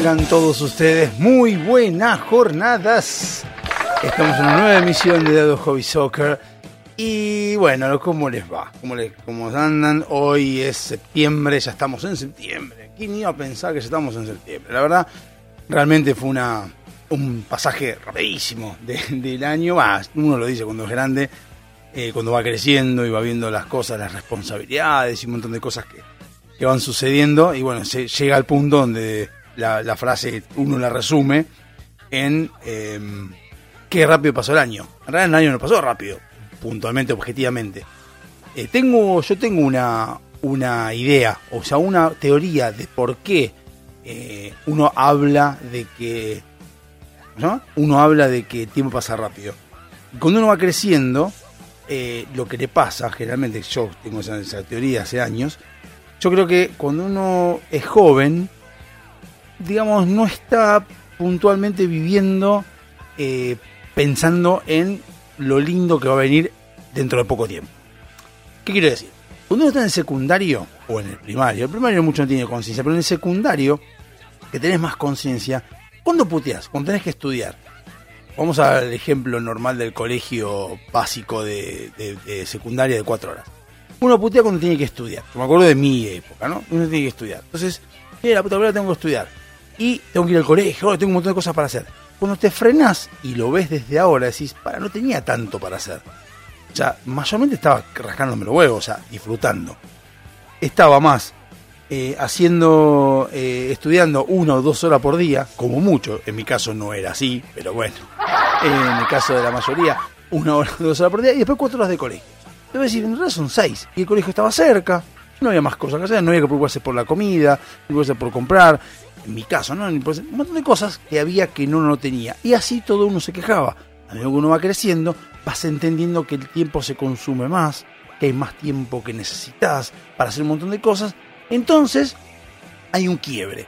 Tengan todos ustedes muy buenas jornadas. Estamos en una nueva emisión de Dado Hobby Soccer. Y bueno, ¿cómo les va? ¿Cómo, les, ¿Cómo andan? Hoy es septiembre, ya estamos en septiembre. ¿Quién iba a pensar que ya estamos en septiembre? La verdad, realmente fue una, un pasaje rapidísimo de- del año. Va, uno lo dice cuando es grande, eh, cuando va creciendo y va viendo las cosas, las responsabilidades y un montón de cosas que, que van sucediendo. Y bueno, se llega al punto donde la, frase uno la resume en eh, qué rápido pasó el año. En realidad el año no pasó rápido, puntualmente, objetivamente. Eh, tengo, yo tengo una, una idea, o sea, una teoría de por qué eh, uno habla de que. ¿no? Uno habla de que el tiempo pasa rápido. Cuando uno va creciendo, eh, lo que le pasa, generalmente, yo tengo esa teoría hace años, yo creo que cuando uno es joven, digamos, no está puntualmente viviendo eh, pensando en lo lindo que va a venir dentro de poco tiempo. ¿Qué quiero decir? Cuando uno está en el secundario o en el primario, el primario mucho no tiene conciencia, pero en el secundario, que tenés más conciencia, ¿cuándo puteás? Cuando tenés que estudiar. Vamos al ejemplo normal del colegio básico de, secundaria de cuatro horas. Uno putea cuando tiene que estudiar. Yo me acuerdo de mi época, ¿no? Uno tiene que estudiar. Entonces, eh, la puta madre, tengo que estudiar. Y tengo que ir al colegio, tengo un montón de cosas para hacer. Cuando te frenás y lo ves desde ahora, decís, para, no tenía tanto para hacer. O sea, mayormente estaba rascándome los huevos, o sea, disfrutando. Estaba más eh, haciendo, eh, estudiando una o dos horas por día, como mucho. En mi caso no era así, pero bueno. En el caso de la mayoría, una hora dos horas por día y después cuatro horas de colegio. Debo decir, en realidad son seis. Y el colegio estaba cerca. No había más cosas que hacer, no había que preocuparse por la comida, no preocuparse por comprar. En mi caso, ¿no? Por- Un montón de cosas que había que no no tenía. Y así todo uno se quejaba. A medida que uno va creciendo, vas entendiendo que el tiempo se consume más, que hay más tiempo que necesitas para hacer un montón de cosas. Entonces, hay un quiebre.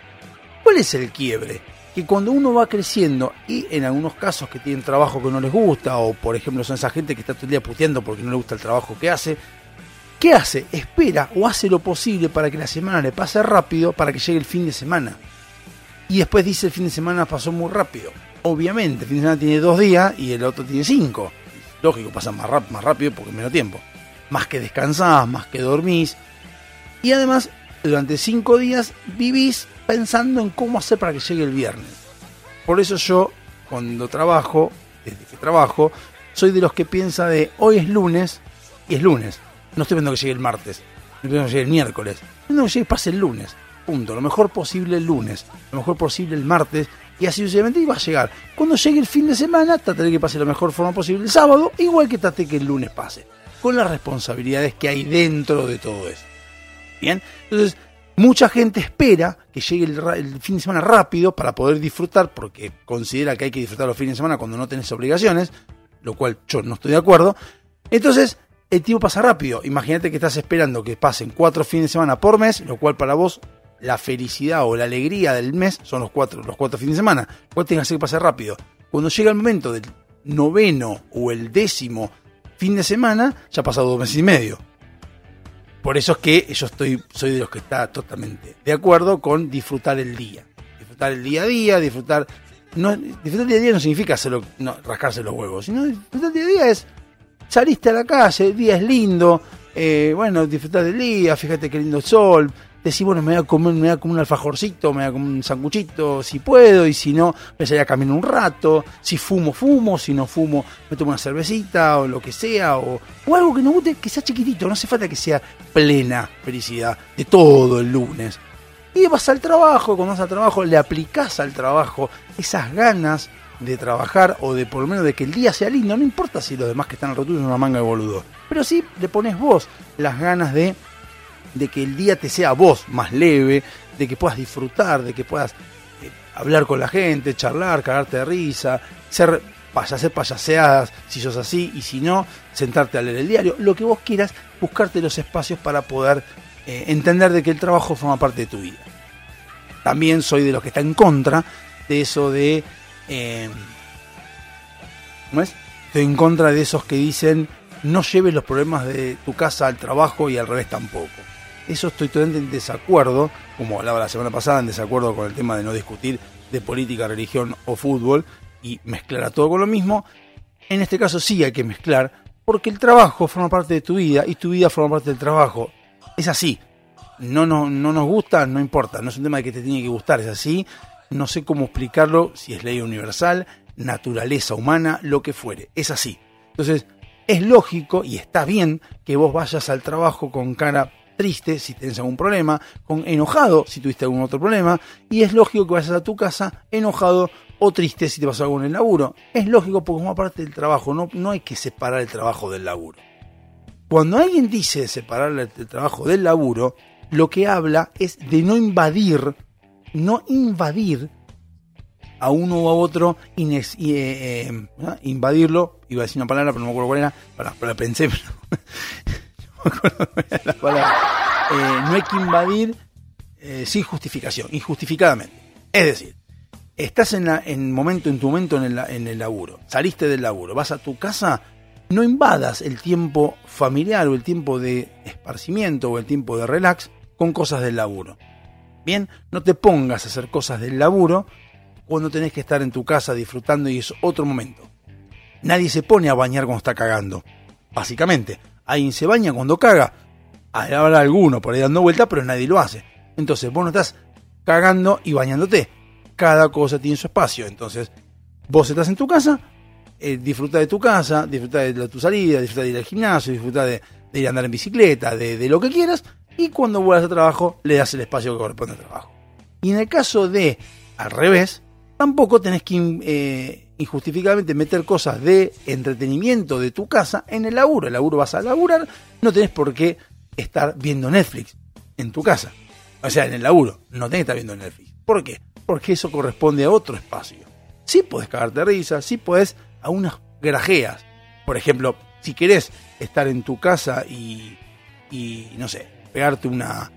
¿Cuál es el quiebre? Que cuando uno va creciendo y en algunos casos que tienen trabajo que no les gusta, o por ejemplo son esa gente que está todo el día puteando porque no le gusta el trabajo que hace, ¿qué hace? Espera o hace lo posible para que la semana le pase rápido para que llegue el fin de semana. Y después dice el fin de semana pasó muy rápido. Obviamente, el fin de semana tiene dos días y el otro tiene cinco. Lógico, pasa más, más rápido porque menos tiempo. Más que descansás, más que dormís. Y además, durante cinco días vivís pensando en cómo hacer para que llegue el viernes. Por eso yo, cuando trabajo, desde que trabajo, soy de los que piensa de hoy es lunes y es lunes. No estoy viendo que llegue el martes, no estoy viendo que llegue el miércoles. Estoy viendo que llegue pase el lunes. Punto. Lo mejor posible el lunes, lo mejor posible el martes y así sucesivamente y va a llegar. Cuando llegue el fin de semana, trataré que pase de la mejor forma posible el sábado, igual que traté que el lunes pase. Con las responsabilidades que hay dentro de todo eso. Bien, entonces mucha gente espera que llegue el, fin de semana rápido para poder disfrutar, porque considera que hay que disfrutar los fines de semana cuando no tenés obligaciones, lo cual yo no estoy de acuerdo. Entonces, el tiempo pasa rápido. Imagínate que estás esperando que pasen cuatro fines de semana por mes, lo cual para vos la felicidad o la alegría del mes son los cuatro, los cuatro fines de semana. Vos tenés que pase rápido. Cuando llega el momento del noveno o el décimo fin de semana, ya ha pasado dos meses y medio. Por eso es que yo estoy, soy de los que está totalmente de acuerdo con disfrutar el día. Disfrutar el día a día, disfrutar. Disfrutar el día a día no significa hacerlo, no, rascarse los huevos, sino disfrutar el día a día es saliste a la calle, el día es lindo, eh, bueno, disfrutar del día, fíjate qué lindo sol, decir, bueno, me voy a comer, me voy a comer un alfajorcito, me voy a comer un sanguchito si puedo, y si no, me voy a un rato, si fumo, fumo, si no fumo, me tomo una cervecita o lo que sea, o, o algo que nos guste, que sea chiquitito, no hace falta que sea plena felicidad de todo el lunes. Y vas al trabajo, cuando vas al trabajo le aplicás al trabajo esas ganas de trabajar o de por lo menos de que el día sea lindo, no importa si los demás que están alrededor son una manga de boludo, pero sí le pones vos las ganas de, de que el día te sea vos más leve, de que puedas disfrutar, de que puedas eh, hablar con la gente, charlar, cagarte de risa, ser hacer payaseadas si sos así y si no, sentarte a leer el diario, lo que vos quieras, buscarte los espacios para poder eh, entender de que el trabajo forma parte de tu vida. También soy de los que está en contra de eso de... Eh, ¿Cómo es? Estoy en contra de esos que dicen no lleves los problemas de tu casa al trabajo y al revés tampoco. Eso estoy totalmente en desacuerdo, como hablaba la semana pasada, en desacuerdo con el tema de no discutir de política, religión o fútbol y mezclar a todo con lo mismo. En este caso sí hay que mezclar, porque el trabajo forma parte de tu vida y tu vida forma parte del trabajo. Es así. No, no, no nos gusta, no importa, no es un tema de que te tiene que gustar, es así. No sé cómo explicarlo, si es ley universal, naturaleza humana, lo que fuere. Es así. Entonces, es lógico y está bien que vos vayas al trabajo con cara triste si tenés algún problema, con enojado si tuviste algún otro problema, y es lógico que vayas a tu casa enojado o triste si te pasó algo en el laburo. Es lógico porque como parte del trabajo, no, no hay que separar el trabajo del laburo. Cuando alguien dice separar el trabajo del laburo, lo que habla es de no invadir, no invadir a uno u a otro, eh, eh, invadirlo, iba a decir una palabra, pero no me acuerdo cuál era, para, para pensé, pero Eh, no hay que invadir eh, sin justificación, injustificadamente. Es decir, estás en, en momento, en tu momento en el, en el laburo, saliste del laburo, vas a tu casa, no invadas el tiempo familiar o el tiempo de esparcimiento o el tiempo de relax con cosas del laburo. Bien, no te pongas a hacer cosas del laburo cuando tenés que estar en tu casa disfrutando y es otro momento. Nadie se pone a bañar cuando está cagando, básicamente. Alguien se baña cuando caga. Habrá alguno por ahí dando vuelta, pero nadie lo hace. Entonces vos no estás cagando y bañándote. Cada cosa tiene su espacio. Entonces vos estás en tu casa, eh, disfruta de tu casa, disfruta de tu salida, disfruta de ir al gimnasio, disfruta de, ir a andar en bicicleta, de, lo que quieras. Y cuando vuelvas a trabajo, le das el espacio que corresponde al trabajo. Y en el caso de al revés, tampoco tenés que eh, injustificadamente meter cosas de entretenimiento de tu casa en el laburo. El laburo vas a laburar, no tenés por qué estar viendo Netflix en tu casa. O sea, en el laburo, no tenés que estar viendo Netflix. ¿Por qué? Porque eso corresponde a otro espacio. Sí podés cagarte risa, sí podés a unas grajeas. Por ejemplo, si querés estar en tu casa y, y no sé, pegarte una,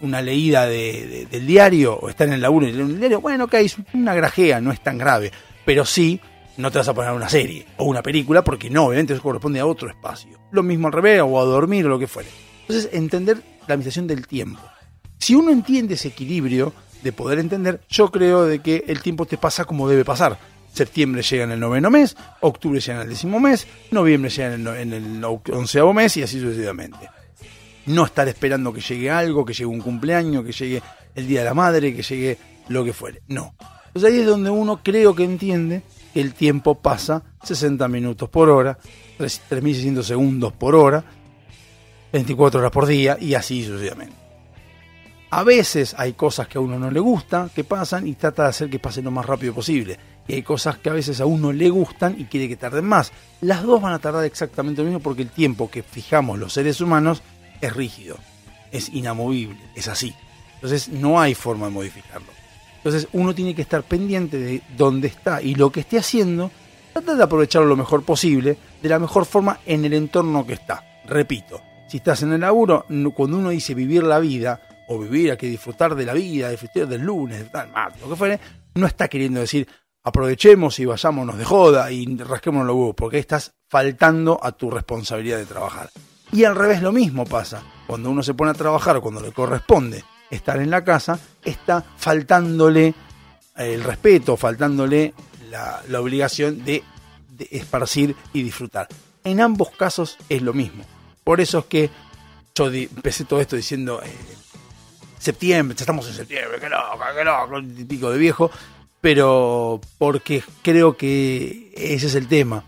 una leída de, del diario o estar en el laburo y leer un diario, bueno, es una grajea, no es tan grave pero sí no te vas a poner una serie o una película porque no, obviamente eso corresponde a otro espacio. Lo mismo al revés o a dormir o lo que fuere. Entonces, entender la administración del tiempo. Si uno entiende ese equilibrio de poder entender, yo creo de que el tiempo te pasa como debe pasar. Septiembre llega en el noveno mes, octubre llega en el décimo mes, noviembre llega en el, en el onceavo mes y así sucesivamente. No estar esperando que llegue algo, que llegue un cumpleaños, que llegue el Día de la Madre, que llegue lo que fuere. No. Pues ahí es donde uno creo que entiende que el tiempo pasa 60 minutos por hora, 3.600 segundos por hora, 24 horas por día y así sucesivamente. A veces hay cosas que a uno no le gustan, que pasan y trata de hacer que pasen lo más rápido posible. Y hay cosas que a veces a uno le gustan y quiere que tarden más. Las dos van a tardar exactamente lo mismo porque el tiempo que fijamos los seres humanos es rígido, es inamovible, es así. Entonces no hay forma de modificarlo. Entonces uno tiene que estar pendiente de dónde está y lo que esté haciendo, tratar de aprovecharlo lo mejor posible, de la mejor forma en el entorno que está. Repito, si estás en el laburo, cuando uno dice vivir la vida, o vivir, hay que disfrutar de la vida, disfrutar del lunes, del martes, lo que fuere, no está queriendo decir aprovechemos y vayámonos de joda y rasquémonos los huevos, porque estás faltando a tu responsabilidad de trabajar. Y al revés lo mismo pasa, cuando uno se pone a trabajar cuando le corresponde estar en la casa, está faltándole el respeto, faltándole la, obligación de, esparcir y disfrutar. En ambos casos es lo mismo. Por eso es que yo empecé todo esto diciendo eh, septiembre, estamos en septiembre, que loco, que loco, pico de viejo, pero porque creo que ese es el tema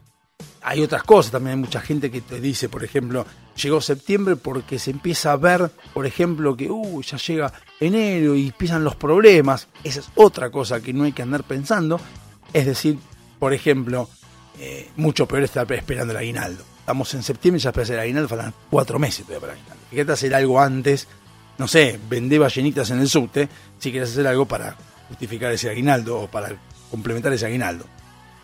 hay otras cosas, también hay mucha gente que te dice, por ejemplo, llegó septiembre porque se empieza a ver, por ejemplo, que uh, ya llega enero y empiezan los problemas. Esa es otra cosa que no hay que andar pensando. Es decir, por ejemplo, eh, mucho peor estar esperando el aguinaldo. Estamos en septiembre y ya esperas el aguinaldo, faltan cuatro meses todavía para el aguinaldo. Fíjate hacer algo antes, no sé, vender ballenitas en el subte, si quieres hacer algo para justificar ese aguinaldo o para complementar ese aguinaldo.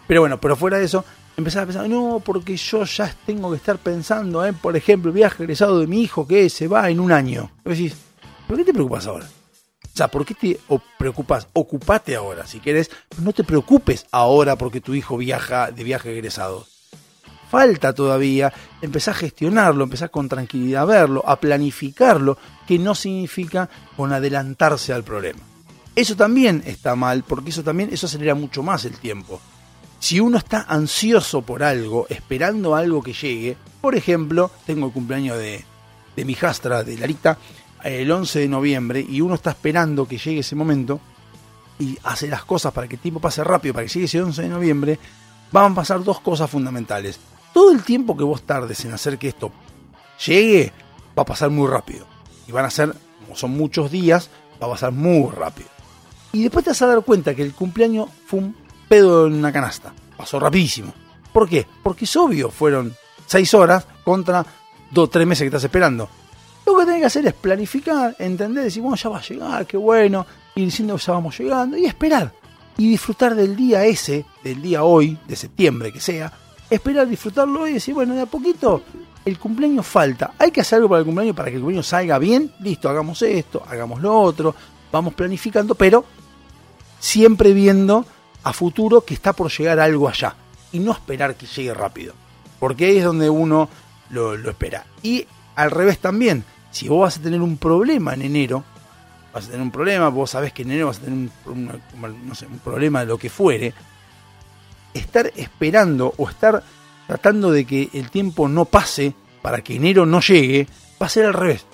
Pero bueno, pero fuera de eso, empezar a pensar, no, porque yo ya tengo que estar pensando, en, por ejemplo, el viaje egresado de mi hijo que se va en un año. Y decís, ¿por qué te preocupas ahora? O sea, ¿por qué te preocupas? Ocupate ahora, si quieres. No te preocupes ahora porque tu hijo viaja de viaje egresado. Falta todavía empezar a gestionarlo, empezar con tranquilidad a verlo, a planificarlo, que no significa con adelantarse al problema. Eso también está mal, porque eso también eso acelera mucho más el tiempo. Si uno está ansioso por algo, esperando algo que llegue, por ejemplo, tengo el cumpleaños de, de mi hijastra, de Larita, el 11 de noviembre y uno está esperando que llegue ese momento y hace las cosas para que el tiempo pase rápido, para que llegue ese 11 de noviembre, van a pasar dos cosas fundamentales. Todo el tiempo que vos tardes en hacer que esto llegue, va a pasar muy rápido. Y van a ser, como son muchos días, va a pasar muy rápido. Y después te vas a dar cuenta que el cumpleaños fue un pedo en una canasta. Pasó rapidísimo. ¿Por qué? Porque es obvio, fueron seis horas contra dos, tres meses que estás esperando. Lo que tenés que hacer es planificar, entender, decir, bueno, ya va a llegar, qué bueno, y diciendo ya vamos llegando, y esperar. Y disfrutar del día ese, del día hoy, de septiembre que sea, esperar, disfrutarlo y decir, bueno, de a poquito el cumpleaños falta. Hay que hacer algo para el cumpleaños para que el cumpleaños salga bien, listo, hagamos esto, hagamos lo otro, vamos planificando, pero siempre viendo a futuro que está por llegar algo allá y no esperar que llegue rápido, porque ahí es donde uno lo, espera. Y al revés también, si vos vas a tener un problema en enero, vas a tener un problema, vos sabés que en enero vas a tener un problema de lo que fuere, estar esperando o estar tratando de que el tiempo no pase para que enero no llegue, va a ser al revés.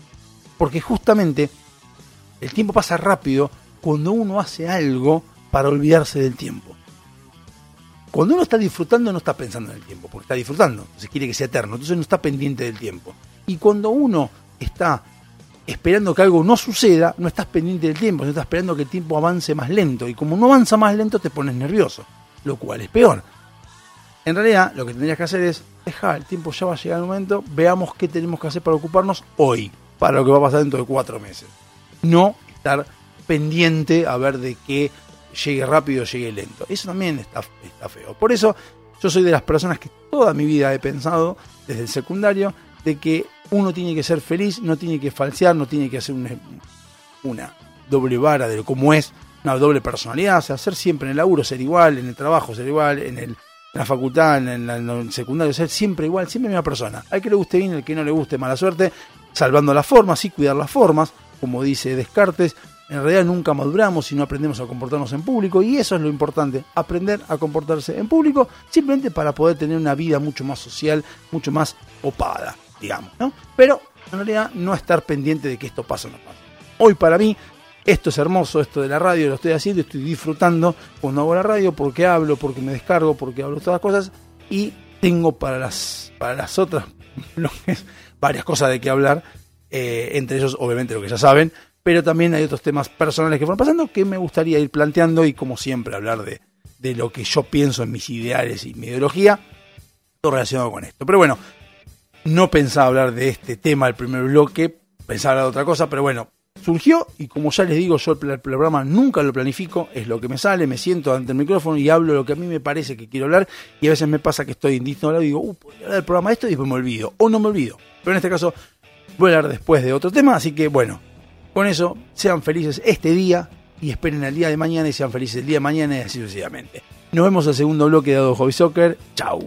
Porque justamente el tiempo pasa rápido cuando uno hace algo para olvidarse del tiempo. Cuando uno está disfrutando no está pensando en el tiempo, porque está disfrutando, entonces quiere que sea eterno, entonces no está pendiente del tiempo. Y cuando uno está esperando que algo no suceda, no estás pendiente del tiempo, no estás esperando que el tiempo avance más lento. Y como no avanza más lento, te pones nervioso, lo cual es peor. En realidad, lo que tendrías que hacer es, dejar, el tiempo ya va a llegar el momento, veamos qué tenemos que hacer para ocuparnos hoy, para lo que va a pasar dentro de cuatro meses. No estar pendiente a ver de qué llegue rápido llegue lento. Eso también está, está feo. Por eso, yo soy de las personas que toda mi vida he pensado, desde el secundario, de que uno tiene que ser feliz, no tiene que falsear, no tiene que hacer una, doble vara de cómo es, una doble personalidad, o sea, ser siempre en el laburo, ser igual, en el trabajo, ser igual, en, el, la facultad, en, el secundario, ser siempre igual, siempre misma persona. Al que le guste bien, al que no le guste, mala suerte, salvando las formas, y cuidar las formas, como dice Descartes, en realidad nunca maduramos si no aprendemos a comportarnos en público y eso es lo importante, aprender a comportarse en público simplemente para poder tener una vida mucho más social, mucho más opada digamos, ¿no? Pero en realidad no estar pendiente de que esto pase o no pase. Hoy para mí esto es hermoso, esto de la radio, lo estoy haciendo, estoy disfrutando cuando hago la radio porque hablo, porque me descargo, porque hablo todas las cosas y tengo para las, para las otras varias cosas de que hablar, eh, entre ellos obviamente lo que ya saben, pero también hay otros temas personales que fueron pasando que me gustaría ir planteando y como siempre hablar de, de lo que yo pienso en mis ideales y mi ideología, todo relacionado con esto. Pero bueno, no pensaba hablar de este tema el primer bloque, pensaba hablar de otra cosa, pero bueno, surgió y como ya les digo, yo el, programa nunca lo planifico, es lo que me sale, me siento ante el micrófono y hablo lo que a mí me parece que quiero hablar y a veces me pasa que estoy indistinto y digo, uh, voy hablar del programa de esto y después me olvido, o no me olvido. Pero en este caso voy a hablar después de otro tema, así que bueno, con eso sean felices este día y esperen el día de mañana y sean felices el día de mañana y así sucesivamente. Nos vemos el segundo bloque de Ado Hobby Soccer. Chau.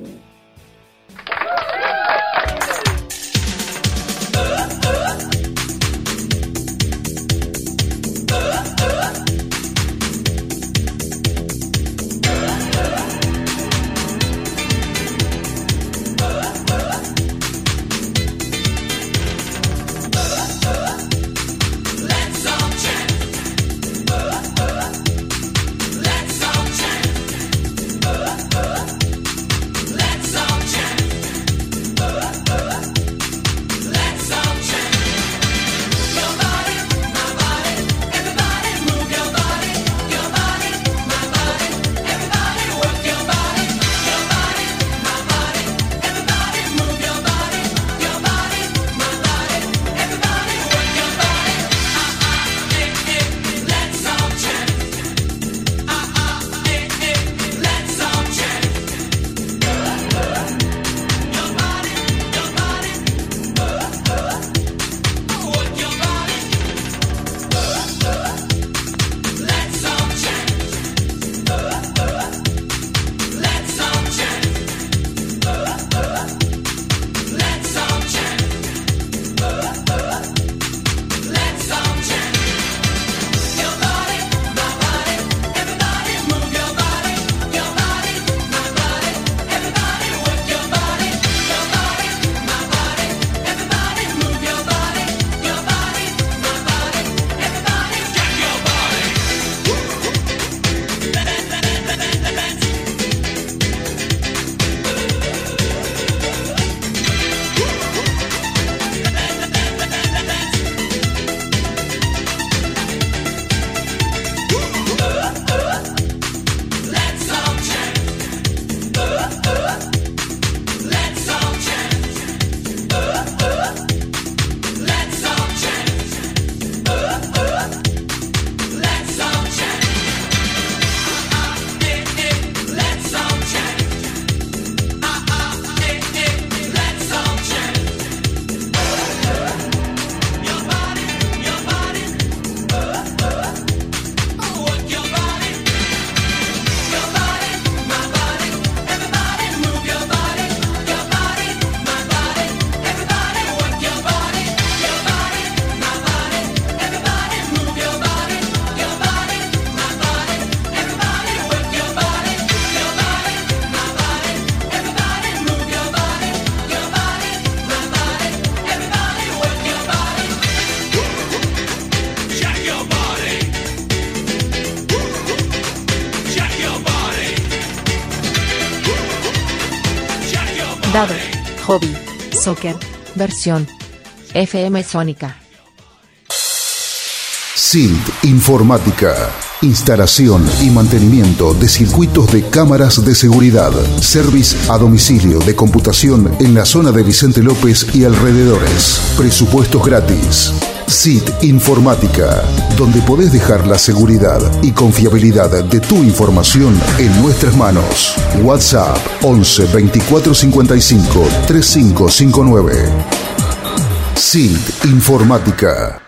Soccer. Versión. FM Sónica. SILT Informática. Instalación y mantenimiento de circuitos de cámaras de seguridad. Service a domicilio de computación en la zona de Vicente López y alrededores. Presupuestos gratis. SIT Informática, donde podés dejar la seguridad y confiabilidad de tu información en nuestras manos. WhatsApp 11 24 55 3559. SIT Informática.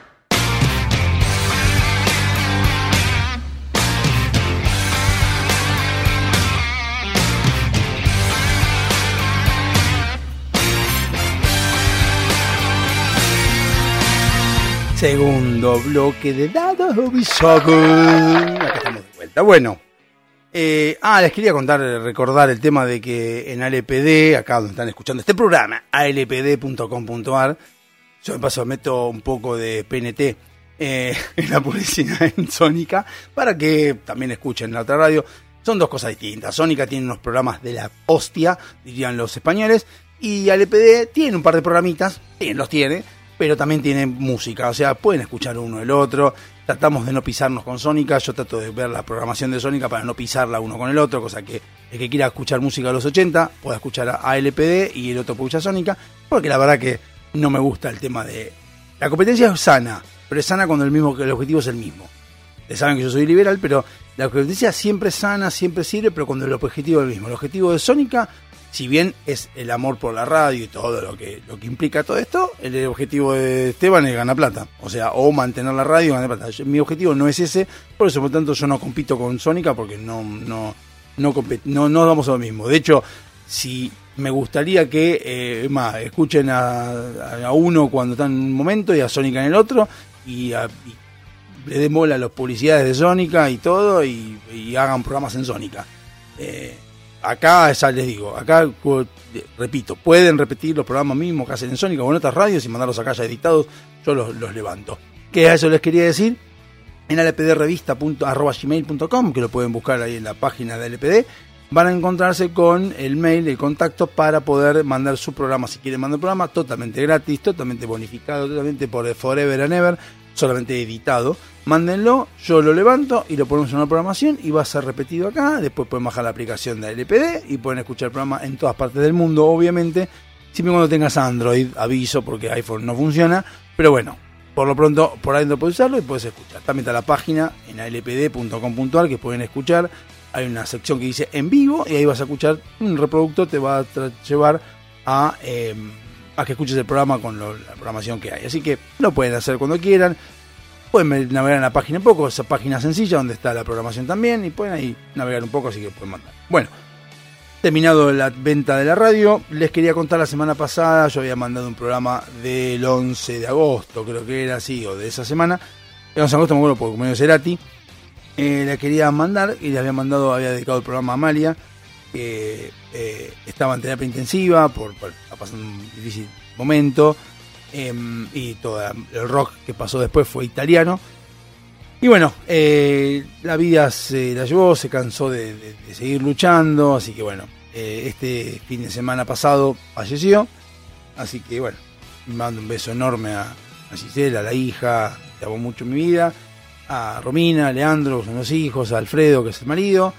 Segundo bloque de Dados. Acá estamos de vuelta. Bueno. eh, ah, les quería contar, recordar el tema de que en ALPD, acá donde están escuchando este programa, alpd.com.ar, yo de paso meto un poco de PNT eh, en la publicidad en Sónica para que también escuchen la otra radio. Son dos cosas distintas. Sónica tiene unos programas de la hostia, dirían los españoles, y ALPD tiene un par de programitas, bien los tiene, pero también tiene música, o sea, pueden escuchar uno el otro. Tratamos de no pisarnos con Sónica, yo trato de ver la programación de Sónica para no pisarla uno con el otro, cosa que el que quiera escuchar música de los 80 pueda escuchar a ALPD y el otro puede escuchar Sónica, porque la verdad que no me gusta el tema de... La competencia es sana, pero es sana cuando el, mismo, el objetivo es el mismo. Ustedes saben que yo soy liberal, pero la competencia siempre es sana, siempre sirve, pero cuando el objetivo es el mismo. El objetivo de Sónica si bien es el amor por la radio y todo lo que, lo que implica todo esto, el objetivo de Esteban es ganar plata. O sea, o mantener la radio y ganar plata. Yo- Mi objetivo no es ese, por eso por tanto yo no compito con Sónica porque no, no, no, no, no damos a lo mismo. De hecho, si me gustaría que, eh, más, escuchen a, a uno cuando está en un momento y a Sónica en el otro y, a- y le den bola a las publicidades de Sónica y todo y, y hagan programas en Sónica. Eh, acá, ya les digo, acá, repito, pueden repetir los programas mismos que hacen en Sónica o en otras radios y mandarlos acá ya editados, yo los, los levanto. Que a eso les quería decir, en lpdrevista.gmail.com, que lo pueden buscar ahí en la página de LPD, van a encontrarse con el mail, el contacto para poder mandar su programa, si quieren mandar un programa, totalmente gratis, totalmente bonificado, totalmente por Forever and Ever, solamente editado. Mándenlo, yo lo levanto y lo ponemos en una programación y va a ser repetido acá. Después pueden bajar la aplicación de LPD y pueden escuchar el programa en todas partes del mundo, obviamente. Siempre cuando tengas Android, aviso porque iPhone no funciona. Pero bueno, por lo pronto por ahí no puedes usarlo y puedes escuchar. También está la página en alpd.com.ar que pueden escuchar. Hay una sección que dice en vivo y ahí vas a escuchar un reproductor, te va a llevar a, eh, a que escuches el programa con la programación que hay. Así que lo pueden hacer cuando quieran. Pueden navegar en la página un poco, esa página sencilla donde está la programación también y pueden ahí navegar un poco, así que pueden mandar. Bueno, terminado la venta de la radio, les quería contar la semana pasada, yo había mandado un programa del 11 de agosto, creo que era así, o de esa semana. El 11 de agosto me acuerdo porque como Cerati, eh, le quería mandar y le había mandado, había dedicado el programa a Amalia, que eh, estaba en terapia intensiva, por, pasando un difícil momento, em, y todo el rock que pasó después fue italiano. Y bueno, eh, la vida se la llevó, se cansó de, seguir luchando, así que bueno, eh, este fin de semana pasado falleció, así que bueno, mando un beso enorme a, a Gisela, a la hija, te amo mucho mi vida, a Romina, a Leandro, que son los hijos, a Alfredo, que es el marido.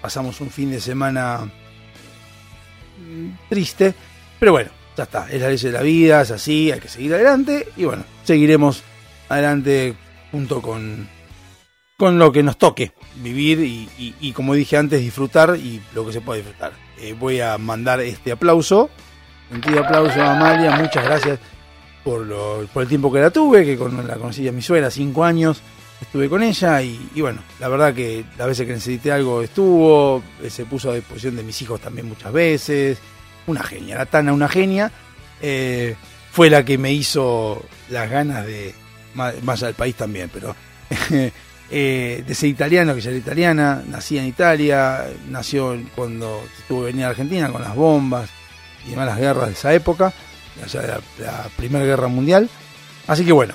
Pasamos un fin de semana mm, triste, pero bueno, ya está, es la ley de la vida, es así, hay que seguir adelante y bueno, seguiremos adelante junto con, con lo que nos toque vivir y, y- y, como dije antes, disfrutar y lo que se pueda disfrutar. Eh, voy a mandar este aplauso, sentido aplauso a Amalia, muchas gracias por, lo- por el tiempo que la tuve, que con, la conocí a mi suegra, cinco años, estuve con ella y, bueno, la verdad que las veces que necesité algo estuvo, eh, se puso a disposición de mis hijos también muchas veces, una genia, la Tana, una genia, eh, fue la que me hizo las ganas de, más, más del país también, pero eh, de ser italiano, que ya era italiana, nací en Italia, nació cuando que venir a Argentina con las bombas y demás las guerras de esa época, allá de la, Primera Guerra Mundial. Así que bueno,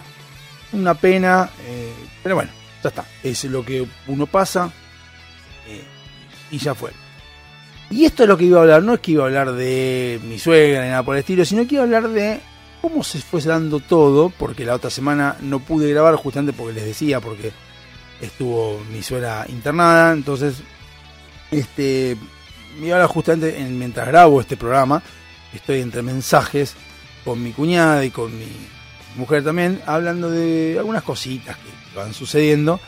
una pena, pero bueno, ya está, es lo que uno pasa eh, y ya fue. Y esto es lo que iba a hablar, no es que iba a hablar de mi suegra ni nada por el estilo, sino que iba a hablar de cómo se fue dando todo, porque la otra semana no pude grabar justamente porque les decía, porque estuvo mi suegra internada, entonces este y ahora justamente en- mientras grabo este programa, estoy entre mensajes con mi cuñada y con mi mujer también, hablando de algunas cositas que van sucediendo.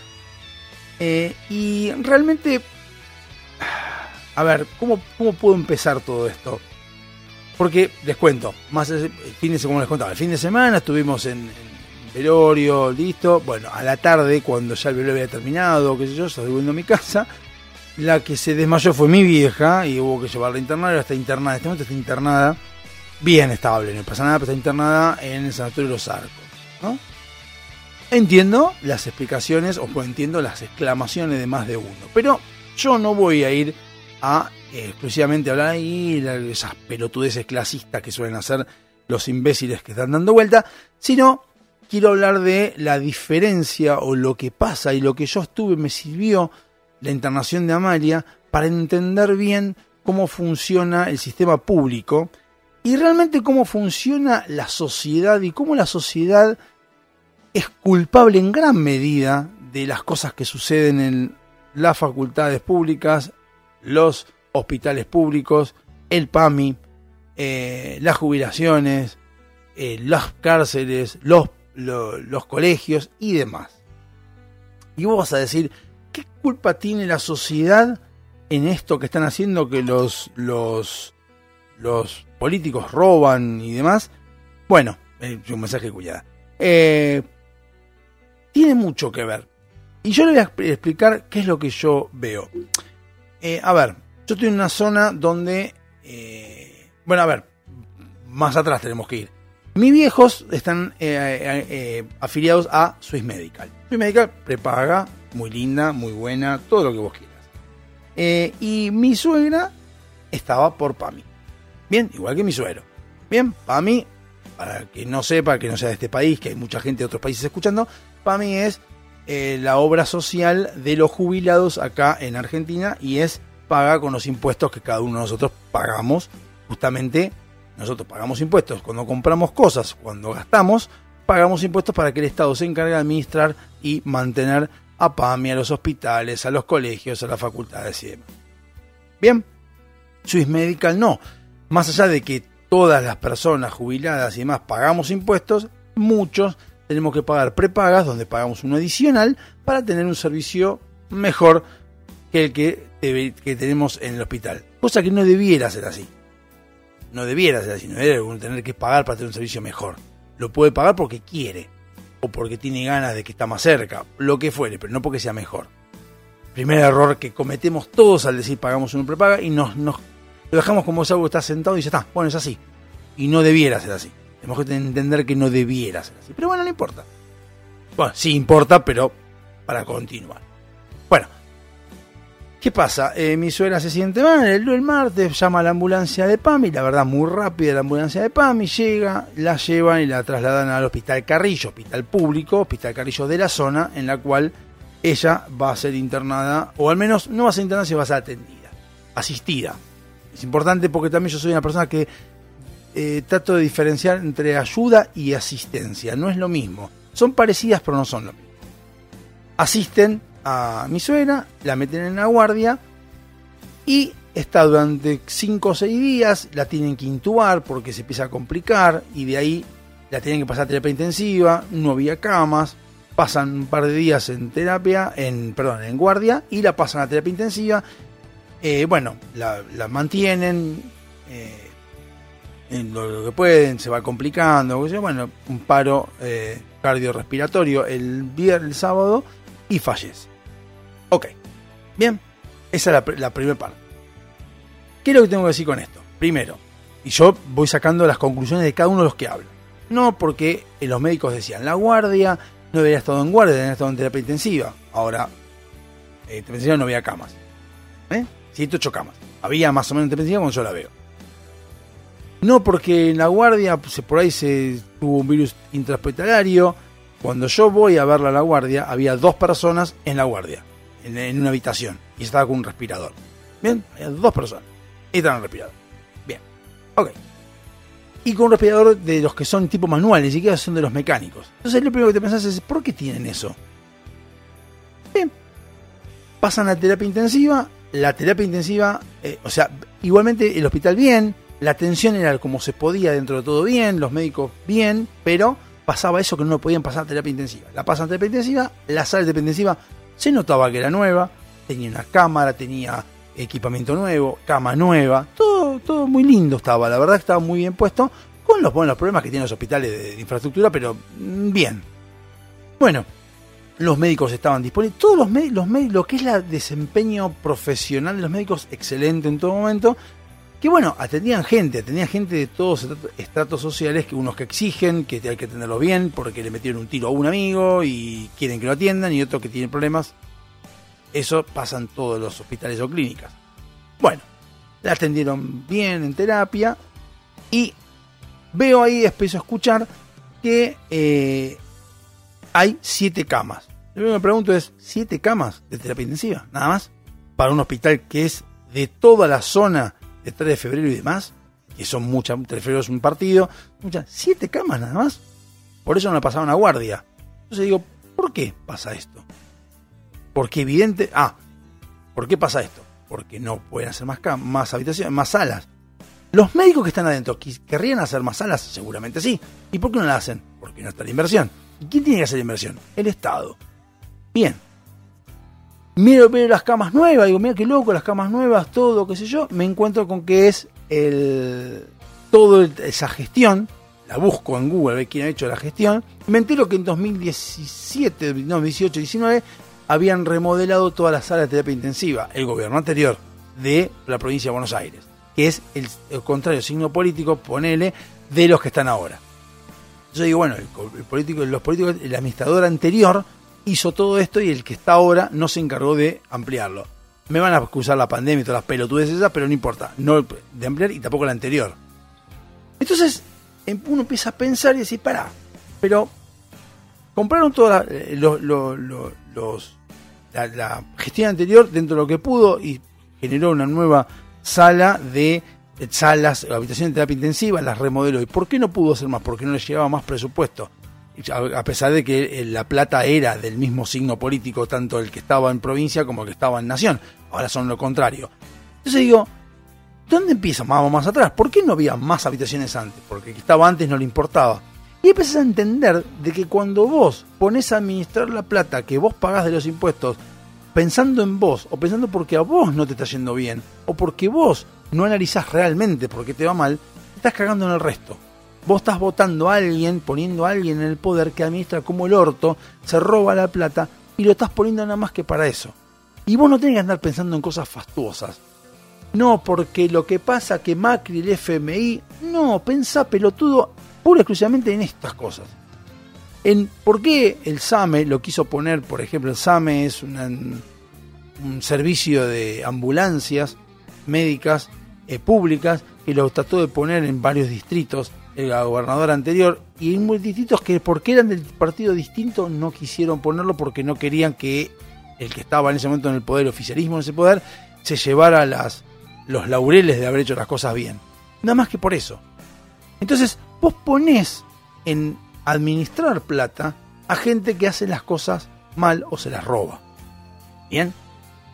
Eh, y realmente, a ver, ¿cómo, ¿cómo puedo empezar todo esto? Porque les cuento, más el fin de semana, les contaba, el fin de semana estuvimos en, en velorio, listo. Bueno, a la tarde, cuando ya el velorio había terminado, qué sé yo, estoy volviendo a mi casa. La que se desmayó fue mi vieja y hubo que llevarla a internar. Ahora está internada, en este momento está internada, bien estable, no pasa nada, pero está internada en el Sanatorio de los Arcos. ¿no? Entiendo las explicaciones, o entiendo las exclamaciones de más de uno, pero yo no voy a ir a eh, exclusivamente hablar de esas pelotudeces clasistas que suelen hacer los imbéciles que están dando vuelta, sino quiero hablar de la diferencia o lo que pasa y lo que yo estuve me sirvió la internación de Amalia para entender bien cómo funciona el sistema público y realmente cómo funciona la sociedad y cómo la sociedad es culpable en gran medida de las cosas que suceden en las facultades públicas, los hospitales públicos, el PAMI, eh, las jubilaciones, eh, las cárceles, los, lo- los colegios y demás. Y vos vas a decir, ¿qué culpa tiene la sociedad en esto que están haciendo que los, políticos roban y demás? Bueno, eh, un mensaje. Eh, tiene mucho que ver. Y yo le voy a expl- explicar qué es lo que yo veo. Eh, a ver, yo estoy en una zona donde... eh, bueno, a ver, más atrás tenemos que ir. Mis viejos están eh, afiliados a Swiss Medical. Swiss Medical prepaga, muy linda, muy buena, todo lo que vos quieras. Y mi suegra estaba por PAMI. Bien, igual que mi suegro. Bien, PAMI, para que no sepa, que no sea de este país, que hay mucha gente de otros países escuchando, PAMI es eh, la obra social de los jubilados acá en Argentina y es paga con los impuestos que cada uno de nosotros pagamos. Justamente nosotros pagamos impuestos cuando compramos cosas, cuando gastamos, pagamos impuestos para que el Estado se encargue de administrar y mantener a PAMI, a los hospitales, a los colegios, a las facultades y demás. Bien, Swiss Medical no. Más allá de que todas las personas jubiladas y demás pagamos impuestos, muchos tenemos que pagar prepagas donde pagamos uno adicional para tener un servicio mejor que el que, que tenemos en el hospital. Cosa que no debiera ser así. No debiera ser así, no debiera uno tener que pagar para tener un servicio mejor. Lo puede pagar porque quiere, o porque tiene ganas de que está más cerca, lo que fuere, pero no porque sea mejor. Primer error que cometemos todos al decir pagamos una prepaga y nos, nos lo dejamos como es algo que está sentado y ya está, bueno, es así. Y no debiera ser así. Tenemos que entender que no debiera ser así. Pero bueno, no importa. Bueno, sí importa, pero para continuar. Bueno, ¿qué pasa? Eh, mi suegra se siente mal el, el martes, llama a la ambulancia de PAMI, la verdad muy rápida la ambulancia de PAMI, llega, la llevan y la trasladan al hospital Carrillo, hospital público, hospital Carrillo de la zona, en la cual ella va a ser internada, o al menos no va a ser internada, sino va a ser atendida, asistida. Es importante porque también yo soy una persona que eh, trato de diferenciar entre ayuda y asistencia. No es lo mismo. Son parecidas, pero no son lo mismo. Asisten a mi suegra, la meten en la guardia y está durante 5 o 6 días, la tienen que intubar porque se empieza a complicar y de ahí la tienen que pasar a terapia intensiva, no había camas, pasan un par de días en terapia, en perdón, en guardia y la pasan a terapia intensiva. Eh, bueno, la, la mantienen eh, en lo, que pueden, se va complicando, bueno, un paro eh, cardiorrespiratorio el viernes, sábado y fallece. Ok, bien, esa es la primera parte. ¿Qué es lo que tengo que decir con esto? Primero, y yo voy sacando las conclusiones de cada uno de los que hablan. No porque eh, los médicos decían, la guardia no debería estado en guardia, debería estado en terapia intensiva. Ahora, eh, terapia intensiva no había camas. ¿Eh? 108 camas. Había más o menos en terapia intensiva cuando yo la veo. No porque en la guardia pues, por ahí se tuvo un virus intrahospitalario. Cuando yo voy a verla a la guardia, había dos personas en la guardia, en, en una habitación, y estaba con un respirador. Bien, había dos personas. Y un respirador. Bien. Ok. Y con un respirador de los que son tipo manuales, y que son de los mecánicos. Entonces lo primero que te pensás es, ¿por qué tienen eso? Bien. Pasan a terapia intensiva. La terapia intensiva, eh, o sea, igualmente el hospital bien, la atención era como se podía dentro de todo bien, los médicos bien, pero pasaba eso que no podían pasar terapia intensiva. La pasan terapia intensiva, la sala de terapia intensiva se notaba que era nueva, tenía una cámara, tenía equipamiento nuevo, cama nueva, todo, todo muy lindo estaba, la verdad estaba muy bien puesto, con los, buenos problemas que tienen los hospitales de, infraestructura, pero mm, bien. Bueno, los médicos estaban disponibles, todos los médicos, lo que es el desempeño profesional de los médicos, excelente en todo momento, que bueno, atendían gente, atendían gente de todos estratos sociales, que unos que exigen que hay que atenderlo bien porque le metieron un tiro a un amigo y quieren que lo atiendan, y otros que tienen problemas. Eso pasa en todos los hospitales o clínicas. Bueno, la atendieron bien en terapia y veo ahí, empiezo a escuchar que eh, hay siete camas. Lo que me pregunto es, ¿siete camas de terapia intensiva? Nada más. Para un hospital que es de toda la zona de 3 de febrero y demás, que son muchas, 3 de febrero es un partido, muchas, siete camas nada más. Por eso no le pasaron a guardia. Entonces digo, ¿por qué pasa esto? Porque evidente, ah, ¿por qué pasa esto? Porque no pueden hacer más, más habitaciones, más salas. Los médicos que están adentro, ¿querrían hacer más salas? Seguramente sí. ¿Y por qué no la hacen? Porque no está la inversión. ¿Y quién tiene que hacer la inversión? El Estado. Bien, miro, veo las camas nuevas, digo, mira qué loco, las camas nuevas, todo, qué sé yo, me encuentro con que es el toda esa gestión, la busco en Google, a ver quién ha hecho la gestión, me entero que en 2017, no, 18, 19, habían remodelado toda la sala de terapia intensiva, el gobierno anterior de la provincia de Buenos Aires, que es el, contrario signo político, ponele, de los que están ahora. Yo digo, bueno, el, político, los políticos, el administrador anterior hizo todo esto y el que está ahora no se encargó de ampliarlo. Me van a acusar la pandemia y todas las pelotudes esas, pero no importa, no de ampliar y tampoco la anterior. Entonces em, uno empieza a pensar y decir, para, pero compraron toda la, eh, los, la, gestión anterior dentro de lo que pudo y generó una nueva sala de salas, habitaciones de terapia intensiva, las remodeló. ¿Y por qué no pudo hacer más? Porque no le llevaba más presupuesto a pesar de que eh, la plata era del mismo signo político, tanto el que estaba en provincia como el que estaba en nación. Ahora son lo contrario. Entonces digo, ¿dónde empieza? Vamos más atrás. ¿Por qué no había más habitaciones antes? Porque el que estaba antes no le importaba. Y empezás a entender de que cuando vos pones a administrar la plata que vos pagás de los impuestos, pensando en vos, o pensando porque a vos no te está yendo bien, o porque vos no analizás realmente por qué te va mal, estás cagando en el resto. Vos estás votando a alguien, poniendo a alguien en el poder que administra como el orto, se roba la plata y lo estás poniendo nada más que para eso. Y vos no tenés que andar pensando en cosas fastuosas. No, porque lo que pasa que Macri, el FMI, no, pensá pelotudo pura y exclusivamente en estas cosas. En por qué el SAME lo quiso poner, por ejemplo, el SAME es un servicio de ambulancias médicas eh, públicas que lo trató de poner en varios distritos el gobernador anterior, y en distritos que porque eran del partido distinto no quisieron ponerlo porque no querían que el que estaba en ese momento en el poder, el oficialismo en ese poder, se llevara las, los laureles de haber hecho las cosas bien. Nada más que por eso. Entonces, vos ponés en administrar plata a gente que hace las cosas mal o se las roba. ¿Bien?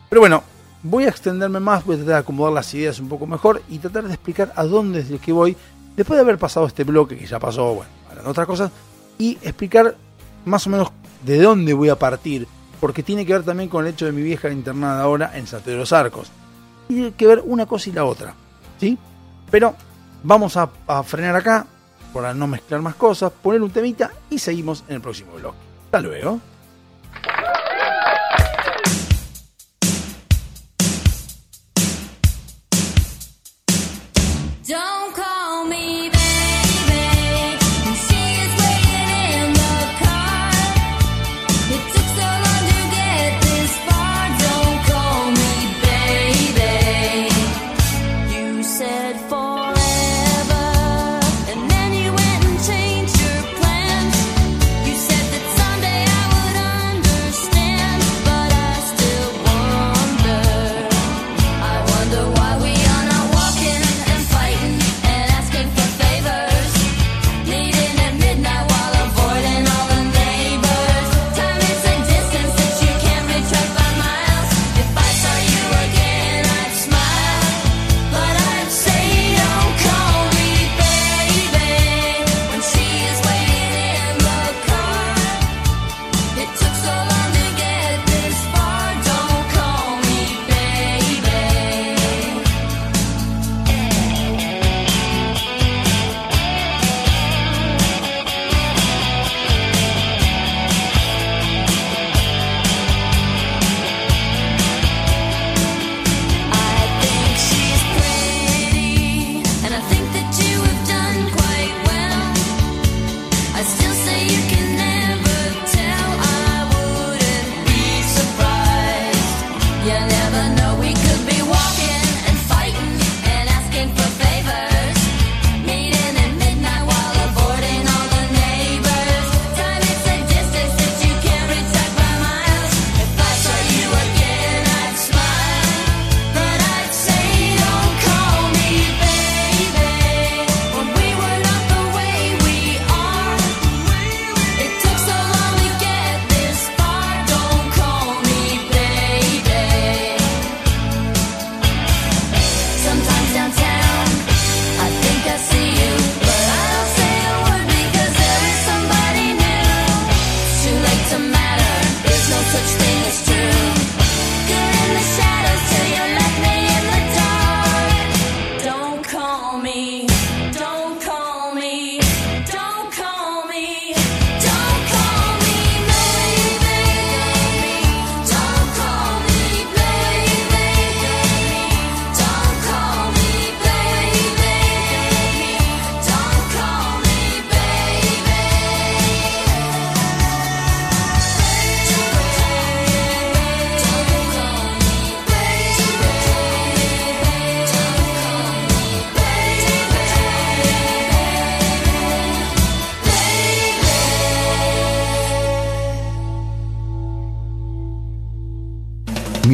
Pero bueno, voy a extenderme más, voy a tratar de acomodar las ideas un poco mejor y tratar de explicar a dónde es el que voy después de haber pasado este bloque, que ya pasó, bueno, para otras cosas, y explicar más o menos de dónde voy a partir, porque tiene que ver también con el hecho de mi vieja internada ahora en Santo de los Arcos. Tiene que ver una cosa y la otra, ¿sí? Pero vamos a, a frenar acá, para no mezclar más cosas, poner un temita y seguimos en el próximo bloque. Hasta luego.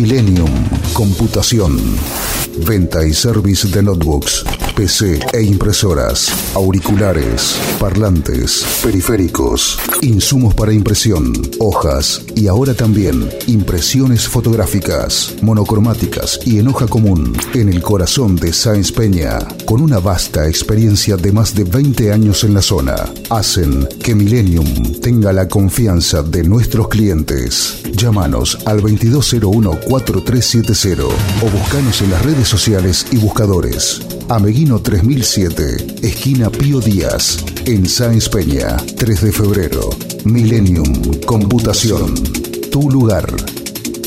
Millennium Computación. Venta y service de notebooks, PC e impresoras, auriculares, parlantes, periféricos, insumos para impresión, hojas y ahora también impresiones fotográficas, monocromáticas y en hoja común en el corazón de Sáenz Peña, con una vasta experiencia de más de 20 años en la zona, hacen que Millennium tenga la confianza de nuestros clientes. Llámanos al 2201-4370 o buscanos en las redes sociales y buscadores. Ameguino 3007, esquina Pío Díaz, en Sáenz Peña, 3 de febrero. Millennium Computación. Tu lugar.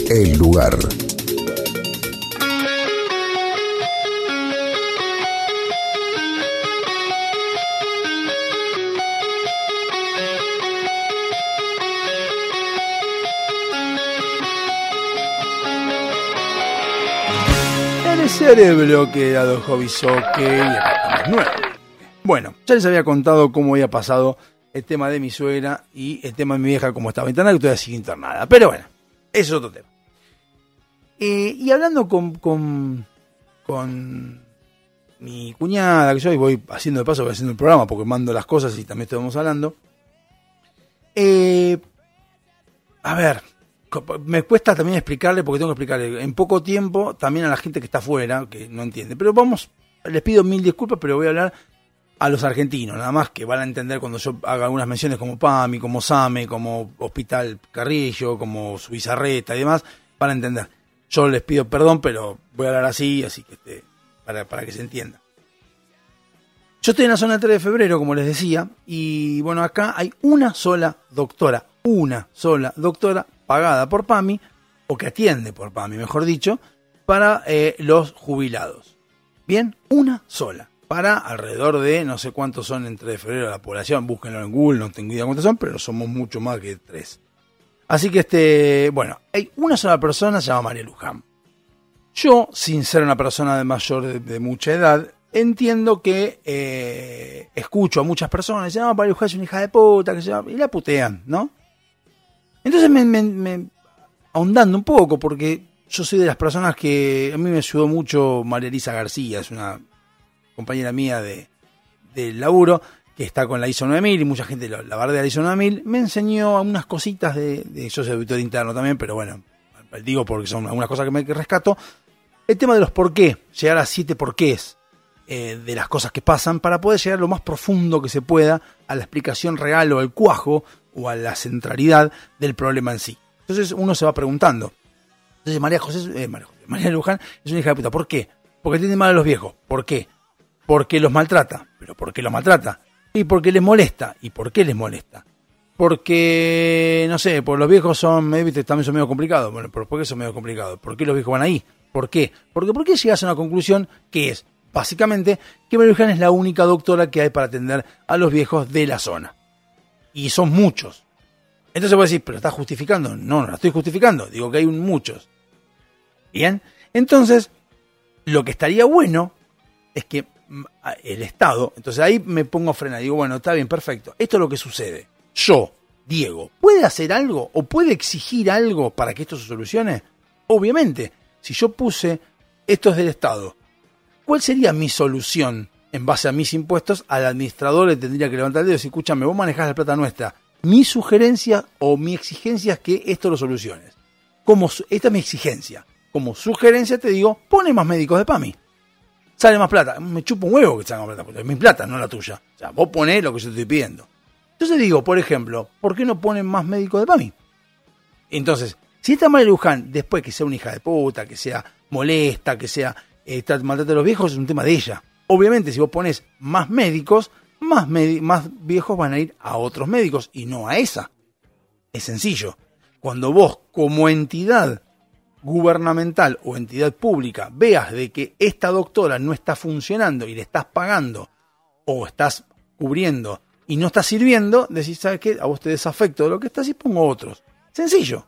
El lugar. Cerebro quedado Hobby Soccer y acá estamos nuevos. Bueno, ya les había contado cómo había pasado el tema de mi suegra y el tema de mi vieja, cómo estaba internada, que todavía sigue internada. Pero bueno, ese es otro tema. Eh, y hablando con, con, con mi cuñada, que yo y voy haciendo de paso, voy haciendo el programa porque mando las cosas y también estamos hablando. Eh, a ver, me cuesta también explicarle, porque tengo que explicarle en poco tiempo también a la gente que está afuera, que no entiende. Pero vamos, les pido mil disculpas, pero voy a hablar a los argentinos, nada más que van a entender cuando yo haga algunas menciones como PAMI, como SAME, como Hospital Carrillo, como Subizarreta y demás, van a entender. Yo les pido perdón, pero voy a hablar así, así que este, para, para que se entienda. Yo estoy en la zona del 3 de febrero, como les decía, y bueno, acá hay una sola doctora, una sola doctora pagada por PAMI, o que atiende por PAMI, mejor dicho, para eh, los jubilados. Bien, una sola, para alrededor de, no sé cuántos son en 3 de febrero la población, búsquenlo en Google, no tengo idea cuántos son, pero somos mucho más que tres. Así que este, bueno, hay una sola persona, se llama María Luján. Yo, sin ser una persona de mayor de, mucha edad, entiendo que eh, escucho a muchas personas, dicen, no, María Luján es una hija de puta, que se llama", y la putean, ¿no? Entonces me, me- me- ahondando un poco, porque yo soy de las personas que a mí me ayudó mucho María Elisa García, es una compañera mía de, del laburo, que está con la ISO 9000 y mucha gente la, bardea de la ISO 9000, me enseñó algunas cositas de, de yo soy auditor interno también, pero bueno, digo porque son algunas cosas que me que rescato. El tema de los por qué, llegar a siete porqués eh, de las cosas que pasan para poder llegar lo más profundo que se pueda a la explicación real o al cuajo o a la centralidad del problema en sí. Entonces uno se va preguntando. Entonces María José, eh, María, María Luján es una hija de puta. ¿Por qué? Porque tiene mal a los viejos. ¿Por qué? Porque los maltrata. ¿Pero por qué los maltrata? Y porque les molesta. ¿Y por qué les molesta? Porque, no sé, por los viejos son, eh, viste, también son medio complicados. Bueno, ¿pero ¿por qué son medio complicados? ¿Por qué los viejos van ahí? ¿Por qué? Porque ¿por qué llegas a una conclusión que es, básicamente, que María Luján es la única doctora que hay para atender a los viejos de la zona? Y son muchos. Entonces voy a decir, ¿pero estás justificando? No, no la estoy justificando. Digo que hay muchos. Bien. Entonces, lo que estaría bueno es que mm, el Estado, entonces ahí me pongo a frenar, digo, bueno, está bien, perfecto, esto es lo que sucede. Yo, Diego, ¿puede hacer algo o puede exigir algo para que esto se solucione? Obviamente, si yo puse esto es del Estado, ¿cuál sería mi solución en base a mis impuestos? Al administrador le tendría que levantar el dedo y decir, escúchame, vos manejás la plata nuestra. Mi sugerencia o mi exigencia es que esto lo soluciones. Como esta es mi exigencia. Como sugerencia te digo, pone más médicos de PAMI sale más plata. Me chupo un huevo que salga más plata, es mi plata, no la tuya. O sea, vos ponés lo que yo te estoy pidiendo. Entonces digo, por ejemplo, ¿por qué no ponen más médicos de PAMI? Entonces, si esta María Luján, después que sea una hija de puta, que sea molesta, que sea eh, tra- maltrata a los viejos, es un tema de ella. Obviamente, si vos pones más médicos, más, más viejos van a ir a otros médicos y no a esa. Es sencillo. Cuando vos, como entidad gubernamental o entidad pública veas de que esta doctora no está funcionando y le estás pagando o estás cubriendo y no está sirviendo, decís, ¿sabes qué? A vos te desafecto de lo que estás y pongo otros. Sencillo.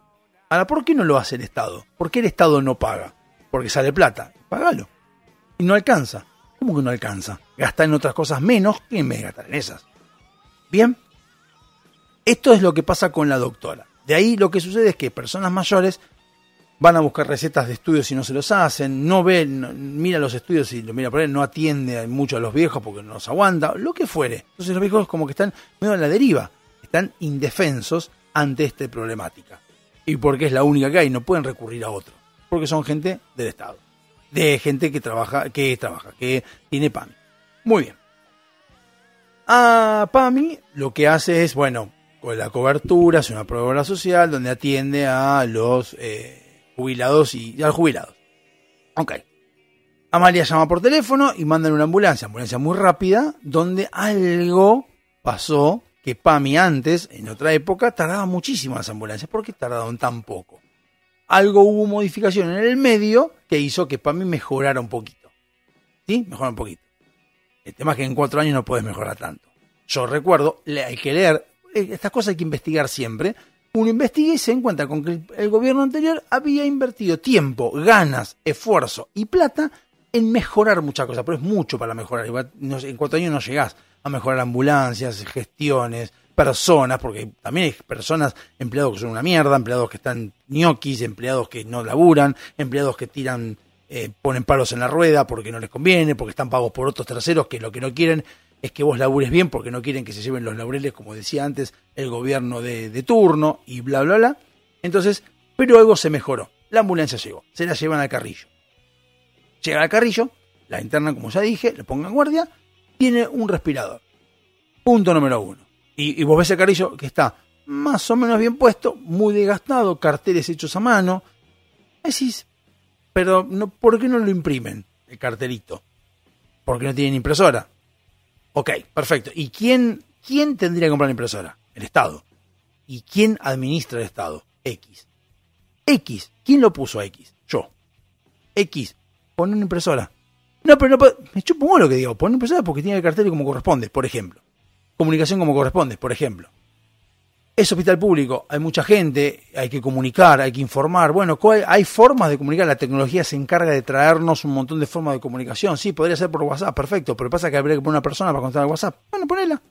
Ahora, ¿por qué no lo hace el Estado? ¿Por qué el Estado no paga? Porque sale plata. Págalo. Y no alcanza. ¿Cómo que no alcanza? Gasta en otras cosas menos que en vez de gastar en esas. Bien. Esto es lo que pasa con la doctora. De ahí lo que sucede es que personas mayores van a buscar recetas de estudios y no se los hacen, no ven, mira los estudios y lo mira por ahí, no atiende mucho a los viejos porque no los aguanta, lo que fuere. Entonces los viejos como que están medio a la deriva, están indefensos ante esta problemática. Y porque es la única que hay, no pueden recurrir a otro, porque son gente del Estado, de gente que trabaja, que trabaja, que tiene PAMI. Muy bien. A PAMI lo que hace es, bueno, con la cobertura, es una prueba social donde atiende a los eh, jubilados y, y a los jubilados. Ok. Amalia llama por teléfono y mandan una ambulancia, ambulancia muy rápida, donde algo pasó que PAMI antes, en otra época, tardaba muchísimo las ambulancias. ¿Por qué tardaron tan poco? Algo hubo modificación en el medio que hizo que PAMI mejorara un poquito. ¿Sí? Mejora un poquito. El tema es que en cuatro años no puedes mejorar tanto. Yo recuerdo, hay que leer, eh, estas cosas hay que investigar siempre. Uno investiga y se encuentra con que el, gobierno anterior había invertido tiempo, ganas, esfuerzo y plata en mejorar muchas cosas, pero es mucho para mejorar. En cuatro años no llegás a mejorar ambulancias, gestiones, personas, porque también hay personas, empleados que son una mierda, empleados que están ñoquis, empleados que no laburan, empleados que tiran, eh, ponen palos en la rueda porque no les conviene, porque están pagos por otros terceros que lo que no quieren es que vos labures bien porque no quieren que se lleven los laureles, como decía antes, el gobierno de, de turno y bla, bla, bla. Entonces, pero algo se mejoró. La ambulancia llegó, se la llevan al carrillo. Llega al carrillo, la interna, como ya dije, le pongan guardia, tiene un respirador. Punto número uno. Y, vos ves el carrillo que está más o menos bien puesto, muy desgastado, carteles hechos a mano. Decís, pero no, ¿por qué no lo imprimen el cartelito? Porque no tienen impresora. Ok, perfecto. ¿Y quién, quién tendría que comprar la impresora? El Estado. ¿Y quién administra el Estado? X. X. ¿Quién lo puso a X? Yo. X. Pon una impresora. No, pero no me chupo lo que digo. Pon una impresora porque tiene el cartel como corresponde, por ejemplo. Comunicación como corresponde, por ejemplo. Es hospital público, hay mucha gente, hay que comunicar, hay que informar. Bueno, ¿cuál- hay formas de comunicar, la tecnología se encarga de traernos un montón de formas de comunicación. Sí, podría ser por WhatsApp, perfecto, pero pasa que habría que poner una persona para contestar el WhatsApp. Bueno, ponela.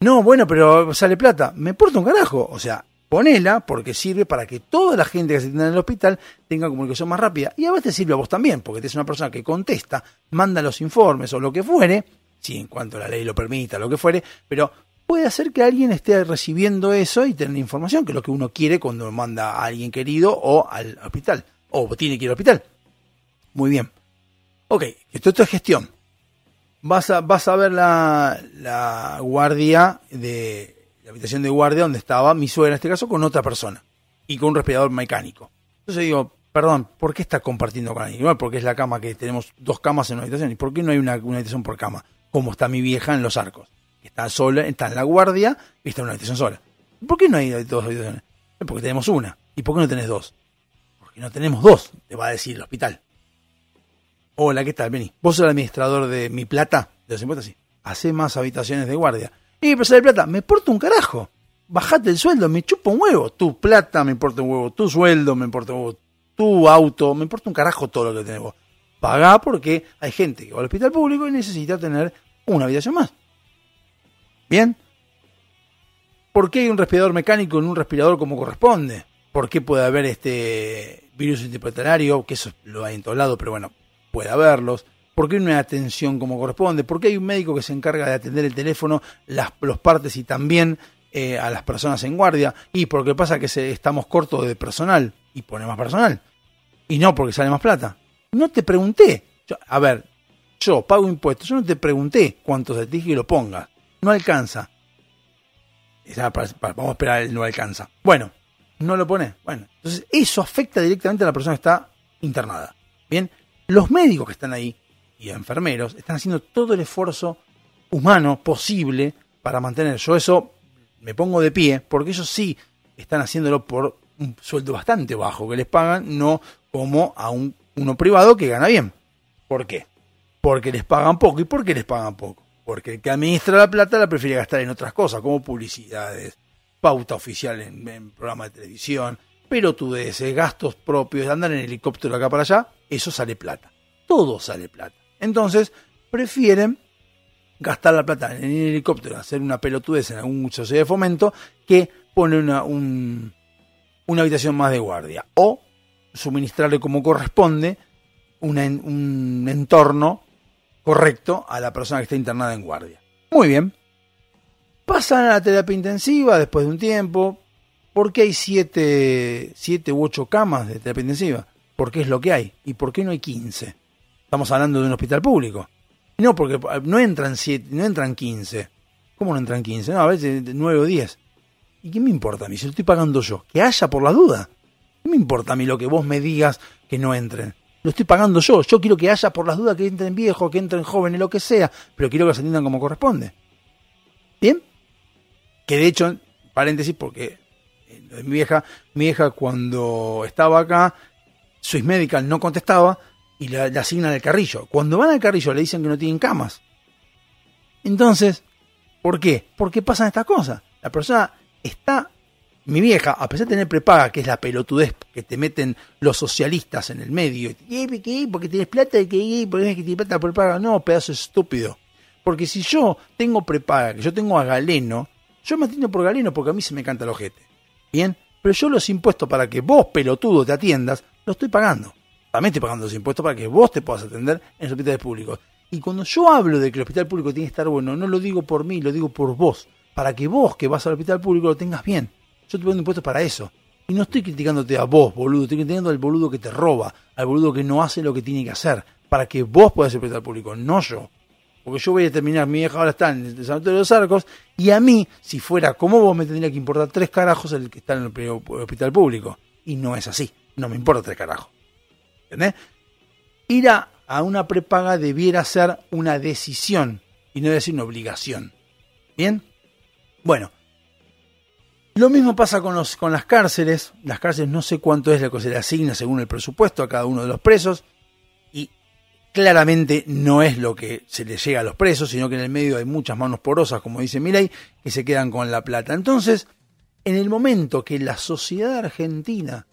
No, bueno, pero sale plata. Me importa un carajo. O sea, ponela porque sirve para que toda la gente que se atiende en el hospital tenga comunicación más rápida. Y a veces sirve a vos también, porque tenés una persona que contesta, manda los informes o lo que fuere, si en cuanto la ley lo permita, lo que fuere, pero puede hacer que alguien esté recibiendo eso y tener información, que es lo que uno quiere cuando manda a alguien querido o al hospital, o tiene que ir al hospital. Muy bien. Ok, esto, esto es gestión vas a, vas a ver la, la guardia de la habitación de guardia donde estaba mi suegra en este caso con otra persona y con un respirador mecánico. Entonces digo, perdón, ¿por qué está compartiendo con alguien? Igual porque es la cama que tenemos dos camas en una habitación. ¿Y por qué no hay una, una habitación por cama? Como está mi vieja en los arcos. Está sola, está en la guardia y está en una habitación sola. ¿Por qué no hay dos habitaciones? Porque tenemos una. ¿Y por qué no tenés dos? Porque no tenemos dos, te va a decir el hospital. Hola, ¿qué tal? Vení. ¿Vos sos el administrador de Mi Plata? De los impuestos, sí. Hacé más habitaciones de guardia. Y pero de plata, me importa un carajo. Bajate el sueldo, me chupa un huevo. Tu plata me importa un huevo. Tu sueldo me importa un huevo. Tu auto, me importa un carajo todo lo que tenés vos. Pagá porque hay gente que va al hospital público y necesita tener una habitación más. ¿Bien? ¿Por qué hay un respirador mecánico en un respirador como corresponde? ¿Por qué puede haber este virus interpretarario? Que eso lo hay en todos lados, pero bueno, puede haberlos. ¿Por qué hay atención como corresponde? ¿Por qué hay un médico que se encarga de atender el teléfono, las, los partes y también eh, a las personas en guardia? Y porque pasa que se, estamos cortos de personal y pone más personal. Y no porque sale más plata. No te pregunté. A ver, yo pago impuestos. Yo no te pregunté cuánto se te dije que lo pongas. No alcanza. Vamos a esperar no alcanza. Bueno, no lo pone. Bueno, entonces eso afecta directamente a la persona que está internada. Bien, los médicos que están ahí y enfermeros están haciendo todo el esfuerzo humano posible para mantener. Yo eso me pongo de pie porque ellos sí están haciéndolo por un sueldo bastante bajo que les pagan, no como a un, uno privado que gana bien. ¿Por qué? Porque les pagan poco. ¿Y por qué les pagan poco? Porque el que administra la plata la prefiere gastar en otras cosas, como publicidades, pauta oficial en, programas de televisión, pelotudeces, gastos propios, andar en helicóptero acá para allá, eso sale plata. Todo sale plata. Entonces, prefieren gastar la plata en el helicóptero, hacer una pelotudez en algún sociedad de fomento, que poner una, un- una habitación más de guardia. O suministrarle como corresponde una un entorno correcto a la persona que está internada en guardia. Muy bien. Pasan a la terapia intensiva después de un tiempo. ¿Por qué hay siete, siete u ocho camas de terapia intensiva? Porque es lo que hay. ¿Y por qué no hay 15? Estamos hablando de un hospital público. No, porque no entran siete, no entran 15. ¿Cómo no entran 15? No, a veces 9 o 10. ¿Y qué me importa a mí? Si lo estoy pagando yo. Que haya por la duda. ¿Qué me importa a mí lo que vos me digas que no entren? Lo estoy pagando yo. Yo quiero que haya por las dudas que entren viejos, que entren jóvenes, lo que sea. Pero quiero que se atiendan como corresponde. ¿Bien? Que de hecho, paréntesis, porque eh, mi vieja, mi vieja cuando estaba acá, Swiss Medical no contestaba y le asignan el carrillo. Cuando van al carrillo le dicen que no tienen camas. Entonces, ¿por qué? Porque pasan estas cosas. La persona está, mi vieja, a pesar de tener prepaga, que es la pelotudez que te meten los socialistas en el medio, ¿qué, porque tienes plata, ¿qué? porque tienes plata prepaga. No, pedazo estúpido. Porque si yo tengo prepaga, que yo tengo a Galeno, yo me atiendo por Galeno porque a mí se me canta el ojete. Bien, pero yo los impuestos para que vos, pelotudo, te atiendas, lo estoy pagando. También estoy pagando los impuestos para que vos te puedas atender en los hospitales públicos. Y cuando yo hablo de que el hospital público tiene que estar bueno, no lo digo por mí, lo digo por vos. Para que vos, que vas al hospital público, lo tengas bien. Yo te pongo impuestos para eso. Y no estoy criticándote a vos, boludo. Estoy criticando al boludo que te roba, al boludo que no hace lo que tiene que hacer. Para que vos puedas ir al público, no yo. Porque yo voy a terminar, mi vieja ahora está en el Santuario de los Arcos, y a mí, si fuera como vos, me tendría que importar tres carajos el que está en el hospital público. Y no es así. No me importa tres carajos. ¿Entendés? Ir a, una prepaga debiera ser una decisión y no ser una obligación. ¿Bien? Bueno. Lo mismo pasa con, los, con las cárceles. Las cárceles no sé cuánto es lo que se le asigna según el presupuesto a cada uno de los presos. Y claramente no es lo que se le llega a los presos, sino que en el medio hay muchas manos porosas, como dice Milei, que se quedan con la plata. Entonces, en el momento que la sociedad argentina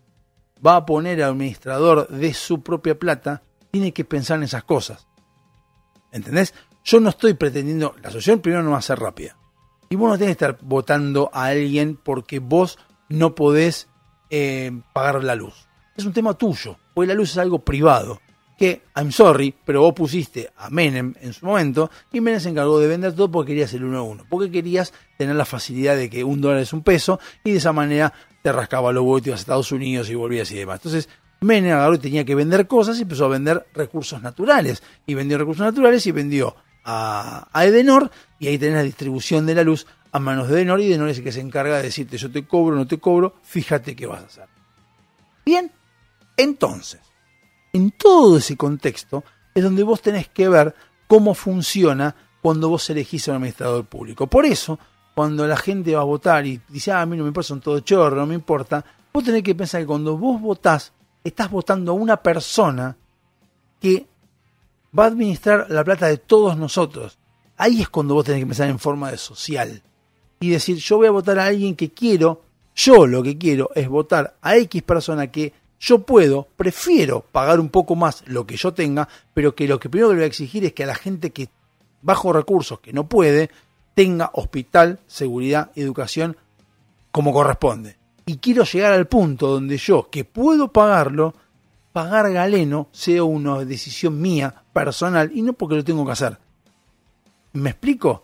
va a poner al administrador de su propia plata, tiene que pensar en esas cosas. ¿Entendés? Yo no estoy pretendiendo, la asociación primero no va a ser rápida. Y vos no tenés que estar votando a alguien porque vos no podés eh, pagar la luz. Es un tema tuyo, porque la luz es algo privado. Que, I'm sorry, pero vos pusiste a Menem en su momento y Menem se encargó de vender todo porque querías el uno a uno. Porque querías tener la facilidad de que un dólar es un peso y de esa manera te rascaba los huevos, te ibas a Estados Unidos y volvías y demás. Entonces, Menem agarró y tenía que vender cosas y empezó a vender recursos naturales. Y vendió recursos naturales y vendió a, Edenor y ahí tenés la distribución de la luz a manos de Edenor y Edenor es el que se encarga de decirte yo te cobro, no te cobro, fíjate qué vas a hacer. Bien, entonces, en todo ese contexto es donde vos tenés que ver cómo funciona cuando vos elegís a un administrador público. Por eso, cuando la gente va a votar y dice, ah, a mí no me importa, son todo chorro, no me importa, vos tenés que pensar que cuando vos votás, estás votando a una persona que va a administrar la plata de todos nosotros. Ahí es cuando vos tenés que pensar en forma de social. Y decir, yo voy a votar a alguien que quiero, yo lo que quiero es votar a X persona que yo puedo, prefiero pagar un poco más lo que yo tenga, pero que lo que primero que le voy a exigir es que a la gente que bajo recursos, que no puede, tenga hospital, seguridad, educación como corresponde. Y quiero llegar al punto donde yo, que puedo pagarlo, pagar galeno sea una decisión mía, personal, y no porque lo tengo que hacer. ¿Me explico?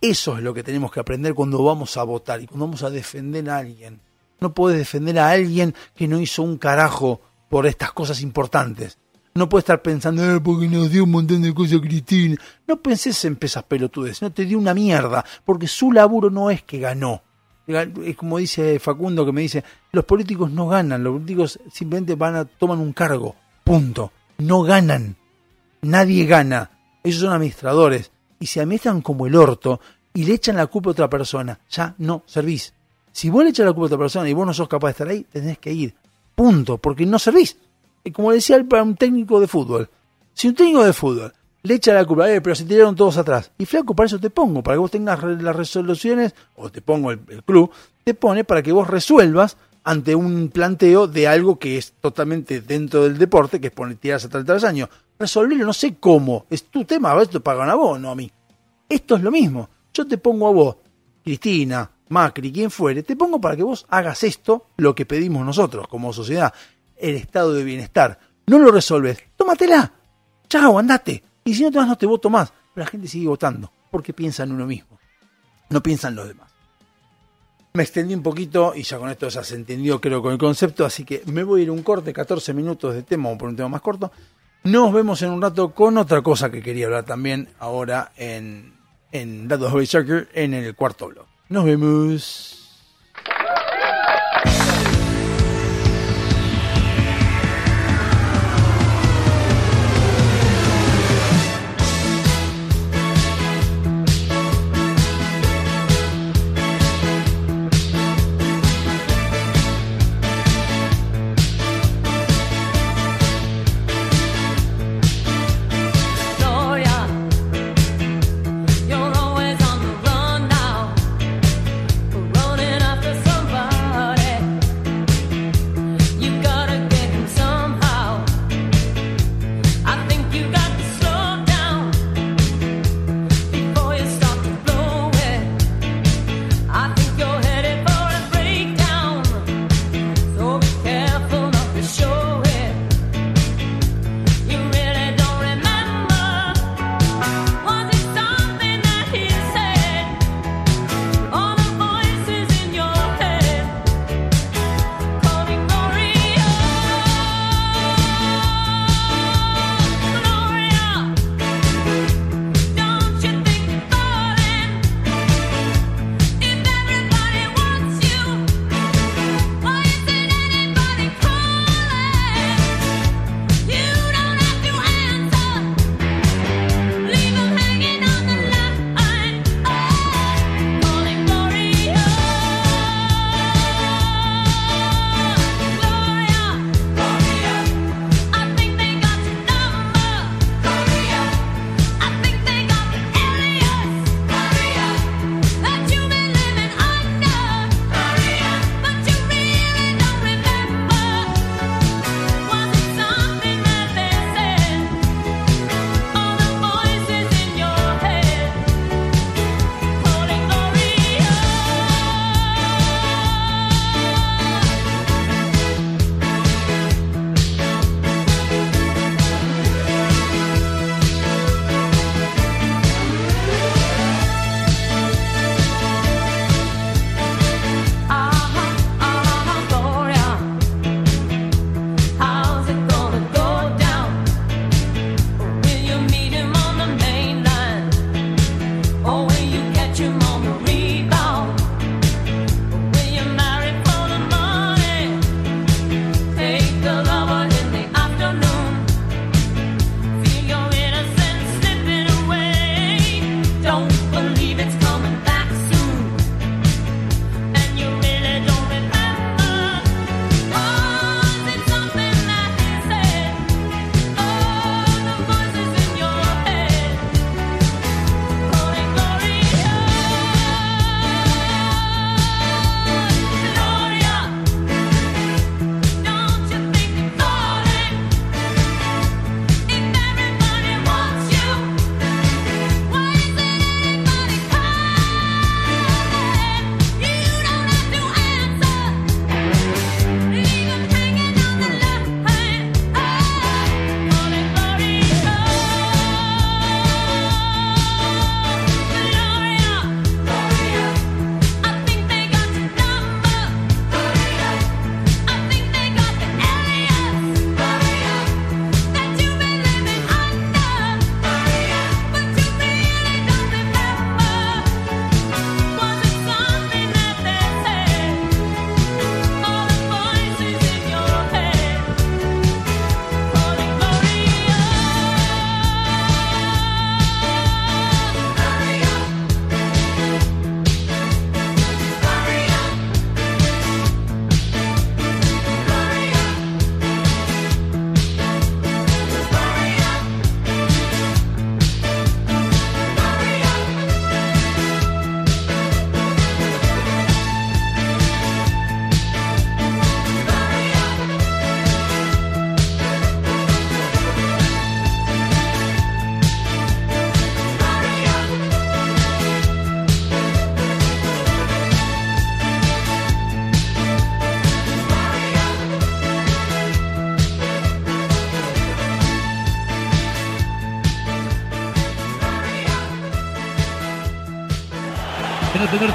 Eso es lo que tenemos que aprender cuando vamos a votar y cuando vamos a defender a alguien. No puedes defender a alguien que no hizo un carajo por estas cosas importantes. No puedes estar pensando, eh, porque nos dio un montón de cosas Cristina. No penses en pesas pelotudes, no te dio una mierda, porque su laburo no es que ganó. Es como dice Facundo que me dice, los políticos no ganan, los políticos simplemente van a toman un cargo, punto. No ganan. Nadie gana. Ellos son administradores y se administran como el orto y le echan la culpa a otra persona, ya no servís. Si vos le echas la culpa a otra persona y vos no sos capaz de estar ahí, tenés que ir. Punto, porque no servís. Y como decía el- un técnico de fútbol, si un técnico de fútbol le echa la culpa, eh, pero se tiraron todos atrás. Y flaco, para eso te pongo, para que vos tengas las resoluciones, o te pongo el club, te pone para que vos resuelvas ante un planteo de algo que es totalmente dentro del deporte, que es poner tirarse atrás del años. Resolverlo, no sé cómo, es tu tema, a ver, te pagan a vos, no a mí. Esto es lo mismo. Yo te pongo a vos, Cristina, Macri, quien fuere, te pongo para que vos hagas esto, lo que pedimos nosotros como sociedad. el estado de bienestar. No lo resolves, tómatela. Chao, andate. Y si no te vas, no te voto más. Pero la gente sigue votando porque piensa en uno mismo. No piensa en los demás. Me extendí un poquito y ya con esto ya se entendió creo con el concepto, así que me voy a ir un corte, 14 minutos de tema, o por un tema más corto. Nos vemos en un rato con otra cosa que quería hablar también ahora en, en Datos Hobby Soccer en el cuarto blog. Nos vemos.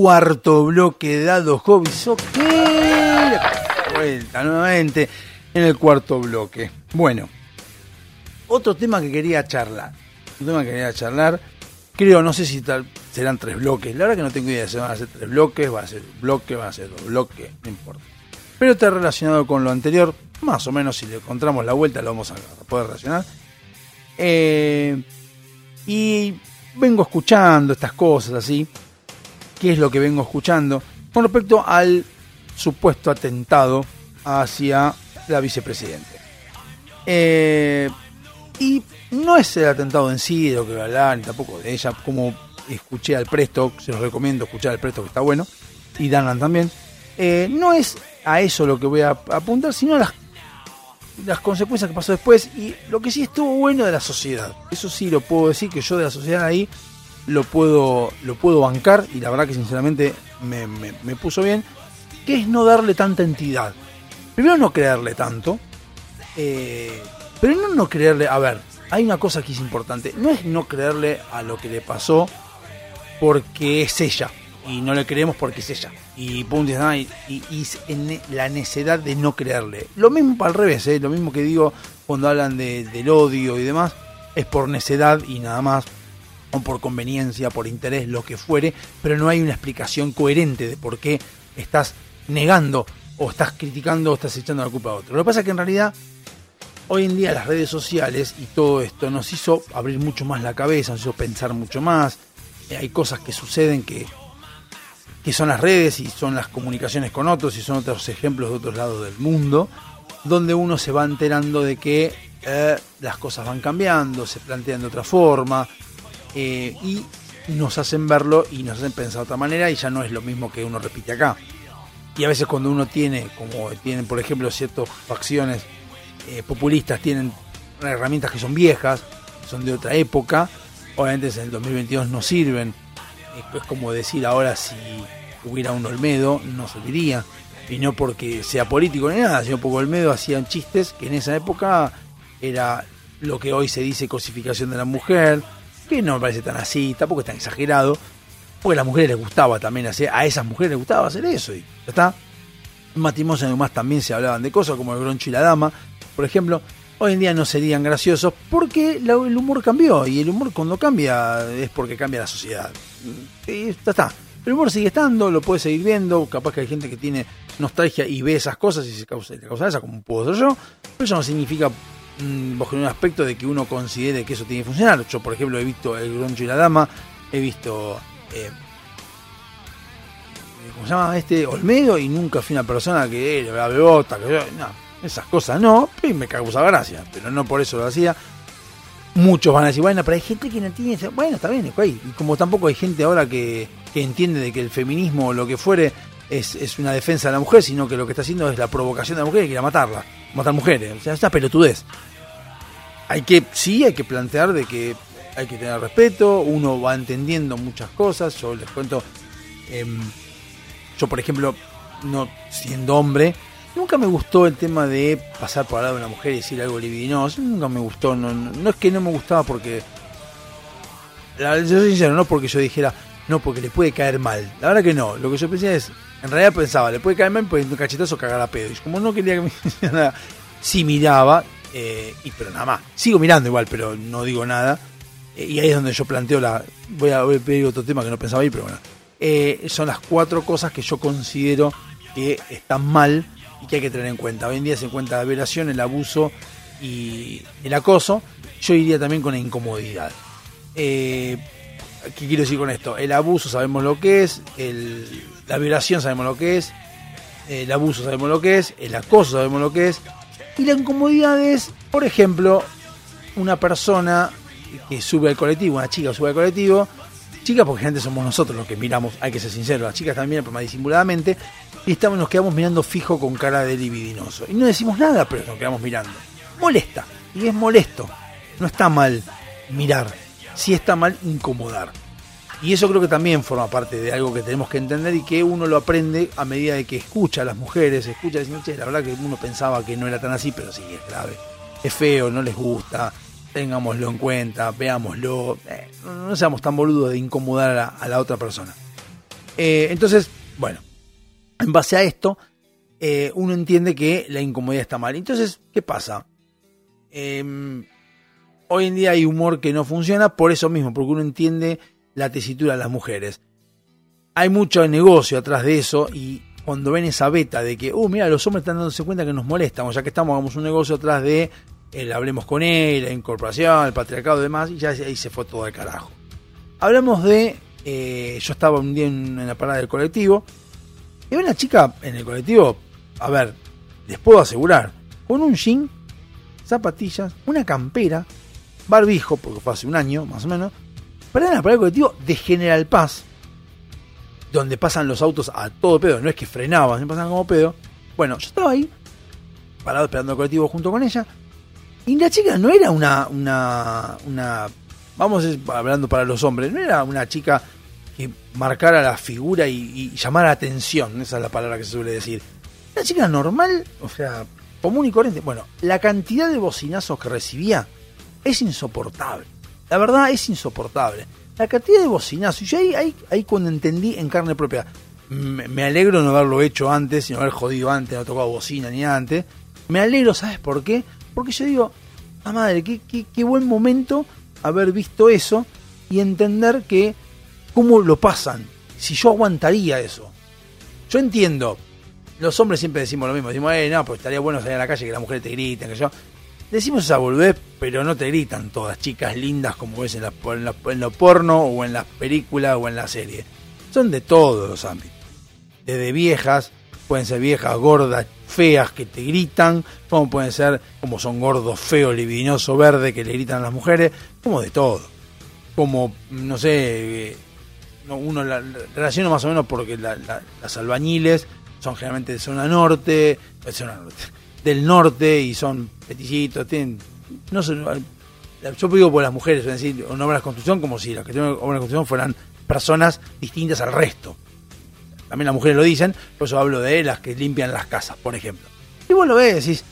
Cuarto bloque dado Hobby Soccer. Vuelta nuevamente en el cuarto bloque. Bueno, otro tema que quería charlar. Un tema que quería charlar. Creo, no sé si serán tres bloques. La verdad que no tengo idea si van a ser tres bloques, va a ser un bloque, va a ser dos bloques, no importa. Pero está relacionado con lo anterior. Más o menos, si le encontramos la vuelta, lo vamos a poder relacionar. Eh, y vengo escuchando estas cosas así qué es lo que vengo escuchando con respecto al supuesto atentado hacia la vicepresidente. Eh, y no es el atentado en sí de lo que voy a hablar, ni tampoco de ella, como escuché al Presto, se los recomiendo escuchar al Presto que está bueno, y Danan también. Eh, no es a eso lo que voy a apuntar, sino a las, las consecuencias que pasó después y lo que sí estuvo bueno de la sociedad. Eso sí lo puedo decir, que yo de la sociedad ahí lo puedo, lo puedo bancar y la verdad que sinceramente me, me, puso bien, que es no darle tanta entidad. Primero no creerle tanto, eh, pero no no creerle, a ver, hay una cosa que es importante, no es no creerle a lo que le pasó porque es ella, y no le creemos porque es ella, y punto y, y, y la necedad de no creerle. Lo mismo al revés, ¿eh? lo mismo que digo cuando hablan de, del odio y demás, es por necedad y nada más o por conveniencia, por interés, lo que fuere, pero no hay una explicación coherente de por qué estás negando o estás criticando o estás echando la culpa a otro. Lo que pasa es que en realidad hoy en día las redes sociales y todo esto nos hizo abrir mucho más la cabeza, nos hizo pensar mucho más. Eh, hay cosas que suceden que, que son las redes y son las comunicaciones con otros y son otros ejemplos de otros lados del mundo, donde uno se va enterando de que eh, las cosas van cambiando, se plantean de otra forma, eh, y nos hacen verlo y nos hacen pensar de otra manera y ya no es lo mismo que uno repite acá. Y a veces cuando uno tiene, como tienen por ejemplo ciertas facciones eh, populistas, tienen herramientas que son viejas, son de otra época, obviamente en el 2022 no sirven. Es como decir ahora si hubiera un Olmedo, no serviría. Y no porque sea político ni nada, sino porque Olmedo hacían chistes que en esa época era lo que hoy se dice cosificación de la mujer, que no me parece tan así, tampoco es tan exagerado, porque a las mujeres les gustaba también hacer, a esas mujeres les gustaba hacer eso, y ya está. En matrimonio además también se hablaban de cosas como el groncho y la dama, por ejemplo, hoy en día no serían graciosos porque el humor cambió, y el humor cuando cambia es porque cambia la sociedad. Y ya está. El humor sigue estando, lo puedes seguir viendo, capaz que hay gente que tiene nostalgia y ve esas cosas y se causa, causa esa, como puedo ser yo, pero eso no significa bajo un aspecto de que uno considere que eso tiene que funcionar. Yo, por ejemplo, he visto El Groncho y la Dama, he visto. Eh, ¿Cómo se llama este? Olmedo, y nunca fui una persona que era bebota, que no, esas cosas no, y me causaba gracia, pero no por eso lo hacía. Muchos van a decir, bueno, pero hay gente que no tiene. Bueno, está bien, y como tampoco hay gente ahora que, que entiende de que el feminismo o lo que fuere es, es, una defensa de la mujer, sino que lo que está haciendo es la provocación de la mujer y quiere matarla, matar mujeres. O sea, esta pelotudez. Hay que, sí, hay que plantear de que hay que tener respeto, uno va entendiendo muchas cosas, yo les cuento, em, yo por ejemplo, no siendo hombre, nunca me gustó el tema de pasar por al lado de una mujer y decir algo libidinoso, nunca me gustó, no, no, es que no me gustaba porque, la, yo soy sincero, no porque yo dijera, no porque le puede caer mal, la verdad que no, lo que yo pensé es, en realidad pensaba, le puede caer mal, pues un cachetazo cagar a pedo, y como no quería que me nada, sí miraba, eh, y, pero nada más. Sigo mirando igual, pero no digo nada. Eh, y ahí es donde yo planteo la. Voy a, pedir otro tema que no pensaba ir, pero bueno. Eh, son las cuatro cosas que yo considero que están mal y que hay que tener en cuenta. Hoy en día se encuentra la violación, el abuso y el acoso. Yo iría también con la incomodidad. ¿Qué quiero decir con esto? El abuso sabemos lo que es, el, la violación sabemos lo que es, el abuso sabemos lo que es, el acoso sabemos lo que es, y la incomodidad es, por ejemplo, una persona que sube al colectivo, una chica sube al colectivo, chica porque gente somos nosotros los que miramos, hay que ser sinceros, las chicas también, pero más disimuladamente, y estamos, nos quedamos mirando fijo con cara de libidinoso. Y no decimos nada, pero nos quedamos mirando. Molesta, y es molesto. No está mal mirar, sí está mal incomodar. Y eso creo que también forma parte de algo que tenemos que entender y que uno lo aprende a medida de que escucha a las mujeres, escucha y dice, la verdad que uno pensaba que no era tan así, pero sí es grave. Es feo, no les gusta, tengámoslo en cuenta, veámoslo, eh, no, seamos tan boludos de incomodar a la, otra persona. Eh, entonces, bueno, en base a esto, eh, uno entiende que la incomodidad está mal. Entonces, ¿qué pasa? Em, hoy en día hay humor que no funciona por eso mismo, porque uno entiende la tesitura de las mujeres. Hay mucho negocio atrás de eso y cuando ven esa beta de que, uh, mira, los hombres están dándose cuenta que nos molestamos, ya que estamos, hagamos un negocio atrás de el hablemos con él, la incorporación, el patriarcado y demás, y ya ahí se fue todo al carajo. Hablamos de, eh, yo estaba un día en, la parada del colectivo, y una chica en el colectivo, a ver, les puedo asegurar, con un jean, zapatillas, una campera, barbijo, porque fue hace un año más o menos, para en la parada del colectivo de General Paz, donde pasan los autos a todo pedo, no es que frenaban, pasan como pedo. Bueno, yo estaba ahí, parado esperando el colectivo junto con ella, y la chica no era una, una, una, vamos hablando para los hombres, no era una chica que marcara la figura y, llamara la atención, esa es la palabra que se suele decir. Una chica normal, o sea, común y corriente. Bueno, la cantidad de bocinazos que recibía es insoportable. La verdad es insoportable. La cantidad de bocinazos. Y yo ahí, ahí, ahí cuando entendí en carne propia, me, alegro no haberlo hecho antes, sino haber jodido antes, no tocado bocina ni antes. Me alegro, ¿sabes por qué? Porque yo digo, la madre, qué, qué, buen momento haber visto eso y entender que cómo lo pasan, si yo aguantaría eso. Yo entiendo, los hombres siempre decimos lo mismo, decimos, eh, no, pues estaría bueno salir a la calle que las mujeres te griten, que yo. Decimos esa boludez, pero no te gritan todas chicas lindas como ves en, la, en, lo porno o en las películas o en la serie. Son de todos los ámbitos. Desde viejas, pueden ser viejas, gordas, feas que te gritan, como pueden ser, como son gordos, feos, libidinoso, verde que le gritan a las mujeres, como de todo. Como, no sé, eh, uno la, relaciona más o menos porque las albañiles son generalmente de zona norte, del norte y son petillitos, tienen, no sé, yo digo por las mujeres, es decir, una obra de construcción como si las que tienen obra de construcción fueran personas distintas al resto también las mujeres lo dicen, por eso hablo de las que limpian las casas, por ejemplo. Y vos lo ves, decís,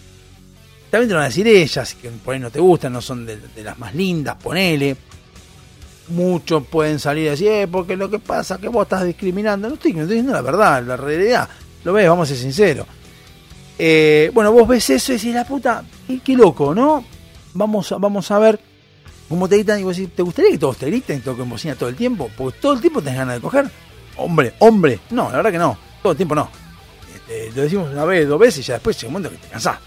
también te van a decir ellas, que por ahí no te gustan, no son de, las más lindas, ponele. Muchos pueden salir y decir, eh, porque lo que pasa es que vos estás discriminando. No estoy, diciendo la verdad, la realidad. Lo ves, vamos a ser sinceros. Eh, bueno, vos ves eso y decís, la puta, qué, loco, ¿no? Vamos vamos a ver cómo te gritan y vos decís, ¿te gustaría que todos te griten, toquen bocina todo el tiempo? Porque todo el tiempo tenés ganas de coger hombre, hombre. No, la verdad que no. Todo el tiempo no. Este, lo decimos una vez, dos veces y ya después llega un momento que te cansás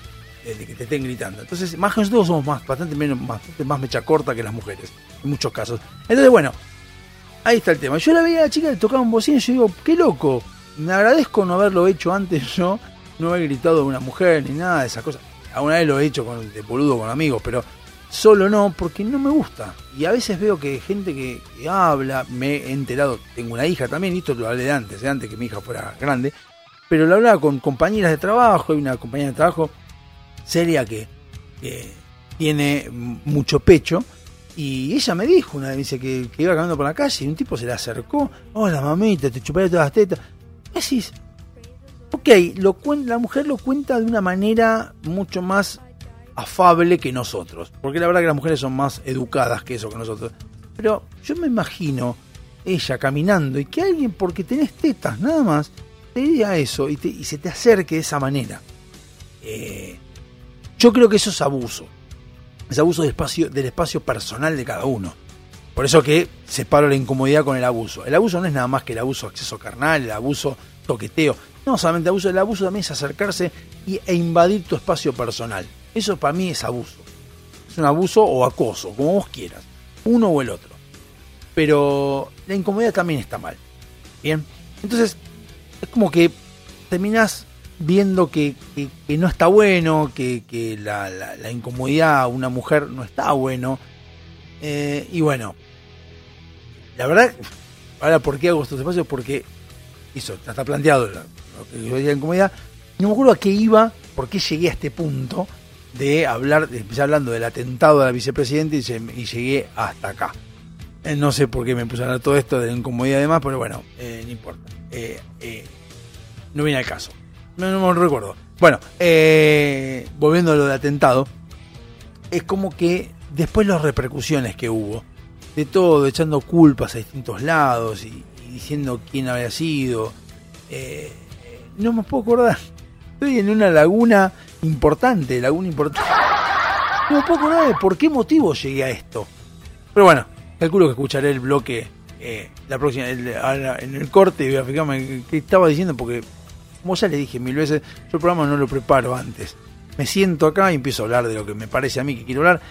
de que te estén gritando. Entonces, más que nosotros somos más, bastante menos, bastante más mecha corta que las mujeres, en muchos casos. Entonces, bueno, ahí está el tema. Yo la veía a la chica, le tocaba un bocina y yo digo, qué loco. Me agradezco no haberlo hecho antes yo, haber gritado a una mujer ni nada de esas cosas. Alguna vez lo he hecho con, de boludo con amigos, pero Solo no, porque no me gusta. Y a veces veo que gente que, habla, me he enterado, tengo una hija también, y esto lo hablé de antes, de antes que mi hija fuera grande, pero lo hablaba con compañeras de trabajo, hay una compañera de trabajo seria que, tiene mucho pecho, y ella me dijo una vez, dice que, iba caminando por la calle y un tipo se le acercó, hola mamita, te chuparé todas las tetas. decís, ok, la mujer lo cuenta de una manera mucho más afable que nosotros. Porque la verdad que las mujeres son más educadas que eso que nosotros. Pero yo me imagino ella caminando y que alguien, porque tenés tetas nada más, te diga eso y, se te acerque de esa manera. Eh, yo creo que eso es abuso. Es abuso del espacio, del espacio personal de cada uno. Por eso que separo la incomodidad con el abuso. El abuso no es nada más que el abuso de acceso carnal, el abuso toqueteo. No solamente abuso, el abuso también es acercarse y, e invadir tu espacio personal. Eso para mí es abuso. Es un abuso o acoso, como vos quieras. Uno o el otro. Pero la incomodidad también está mal. Bien. Entonces, es como que terminas viendo que, no está bueno, que, la, incomodidad a una mujer no está bueno. Eh, y bueno, la verdad, ahora, ¿por qué hago estos espacios? Porque eso, está planteado lo, que yo decía incomodidad. No me acuerdo a qué iba, por qué llegué a este punto de hablar, de empezar hablando del atentado a la vicepresidenta y, llegué hasta acá. Eh, no sé por qué me puse a hablar todo esto de incomodidad y demás, pero bueno, eh, no importa. no viene al caso. No, no me recuerdo. Bueno, volviendo a lo de atentado, es como que después las repercusiones que hubo de todo, echando culpas a distintos lados y, diciendo quién había sido. Eh, no me puedo acordar. Estoy en una laguna importante, laguna importante. No me puedo acordar de por qué motivo llegué a esto. Pero bueno, calculo que escucharé el bloque eh, la próxima, en el corte voy a fijarme qué estaba diciendo porque, como ya le dije mil veces, yo el programa no lo preparo antes. Me siento acá y empiezo a hablar de lo que me parece a mí que quiero hablar.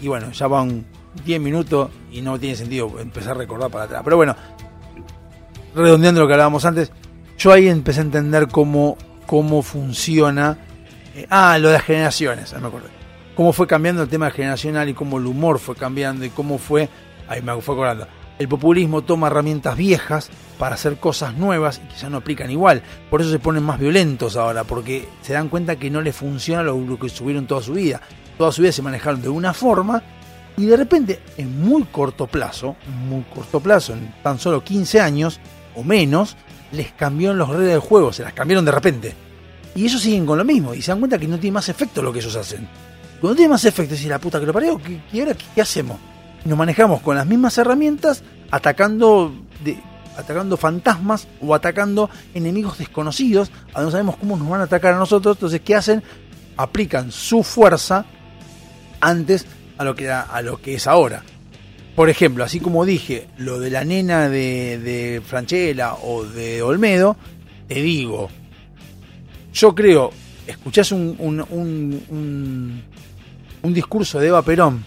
Y bueno, ya van 10 minutos y no tiene sentido empezar a recordar para atrás. Pero bueno, redondeando lo que hablábamos antes, yo ahí empecé a entender cómo, cómo funciona. Eh, ah, lo de las generaciones, me acuerdo. Cómo fue cambiando el tema generacional y cómo el humor fue cambiando y cómo fue. Ahí me fue acordando. El populismo toma herramientas viejas para hacer cosas nuevas y que ya no aplican igual. Por eso se ponen más violentos ahora, porque se dan cuenta que no les funciona lo que subieron toda su vida. Toda su vida se manejaron de una forma y de repente, en muy corto plazo, muy corto plazo, en tan solo 15 años o menos, les cambiaron los reglas del juego, se las cambiaron de repente. Y ellos siguen con lo mismo y se dan cuenta que no tiene más efecto lo que ellos hacen. Cuando tiene más efecto, es la puta que lo parió, ¿qué, qué, qué hacemos? Nos manejamos con las mismas herramientas atacando, atacando fantasmas o atacando enemigos desconocidos, a no sabemos cómo nos van a atacar a nosotros, entonces ¿qué hacen? Aplican su fuerza antes a lo que, a lo que es ahora. Por ejemplo, así como dije lo de la nena de, de Franchella o de Olmedo, te digo, yo creo, escuchás un, un, discurso de Eva Perón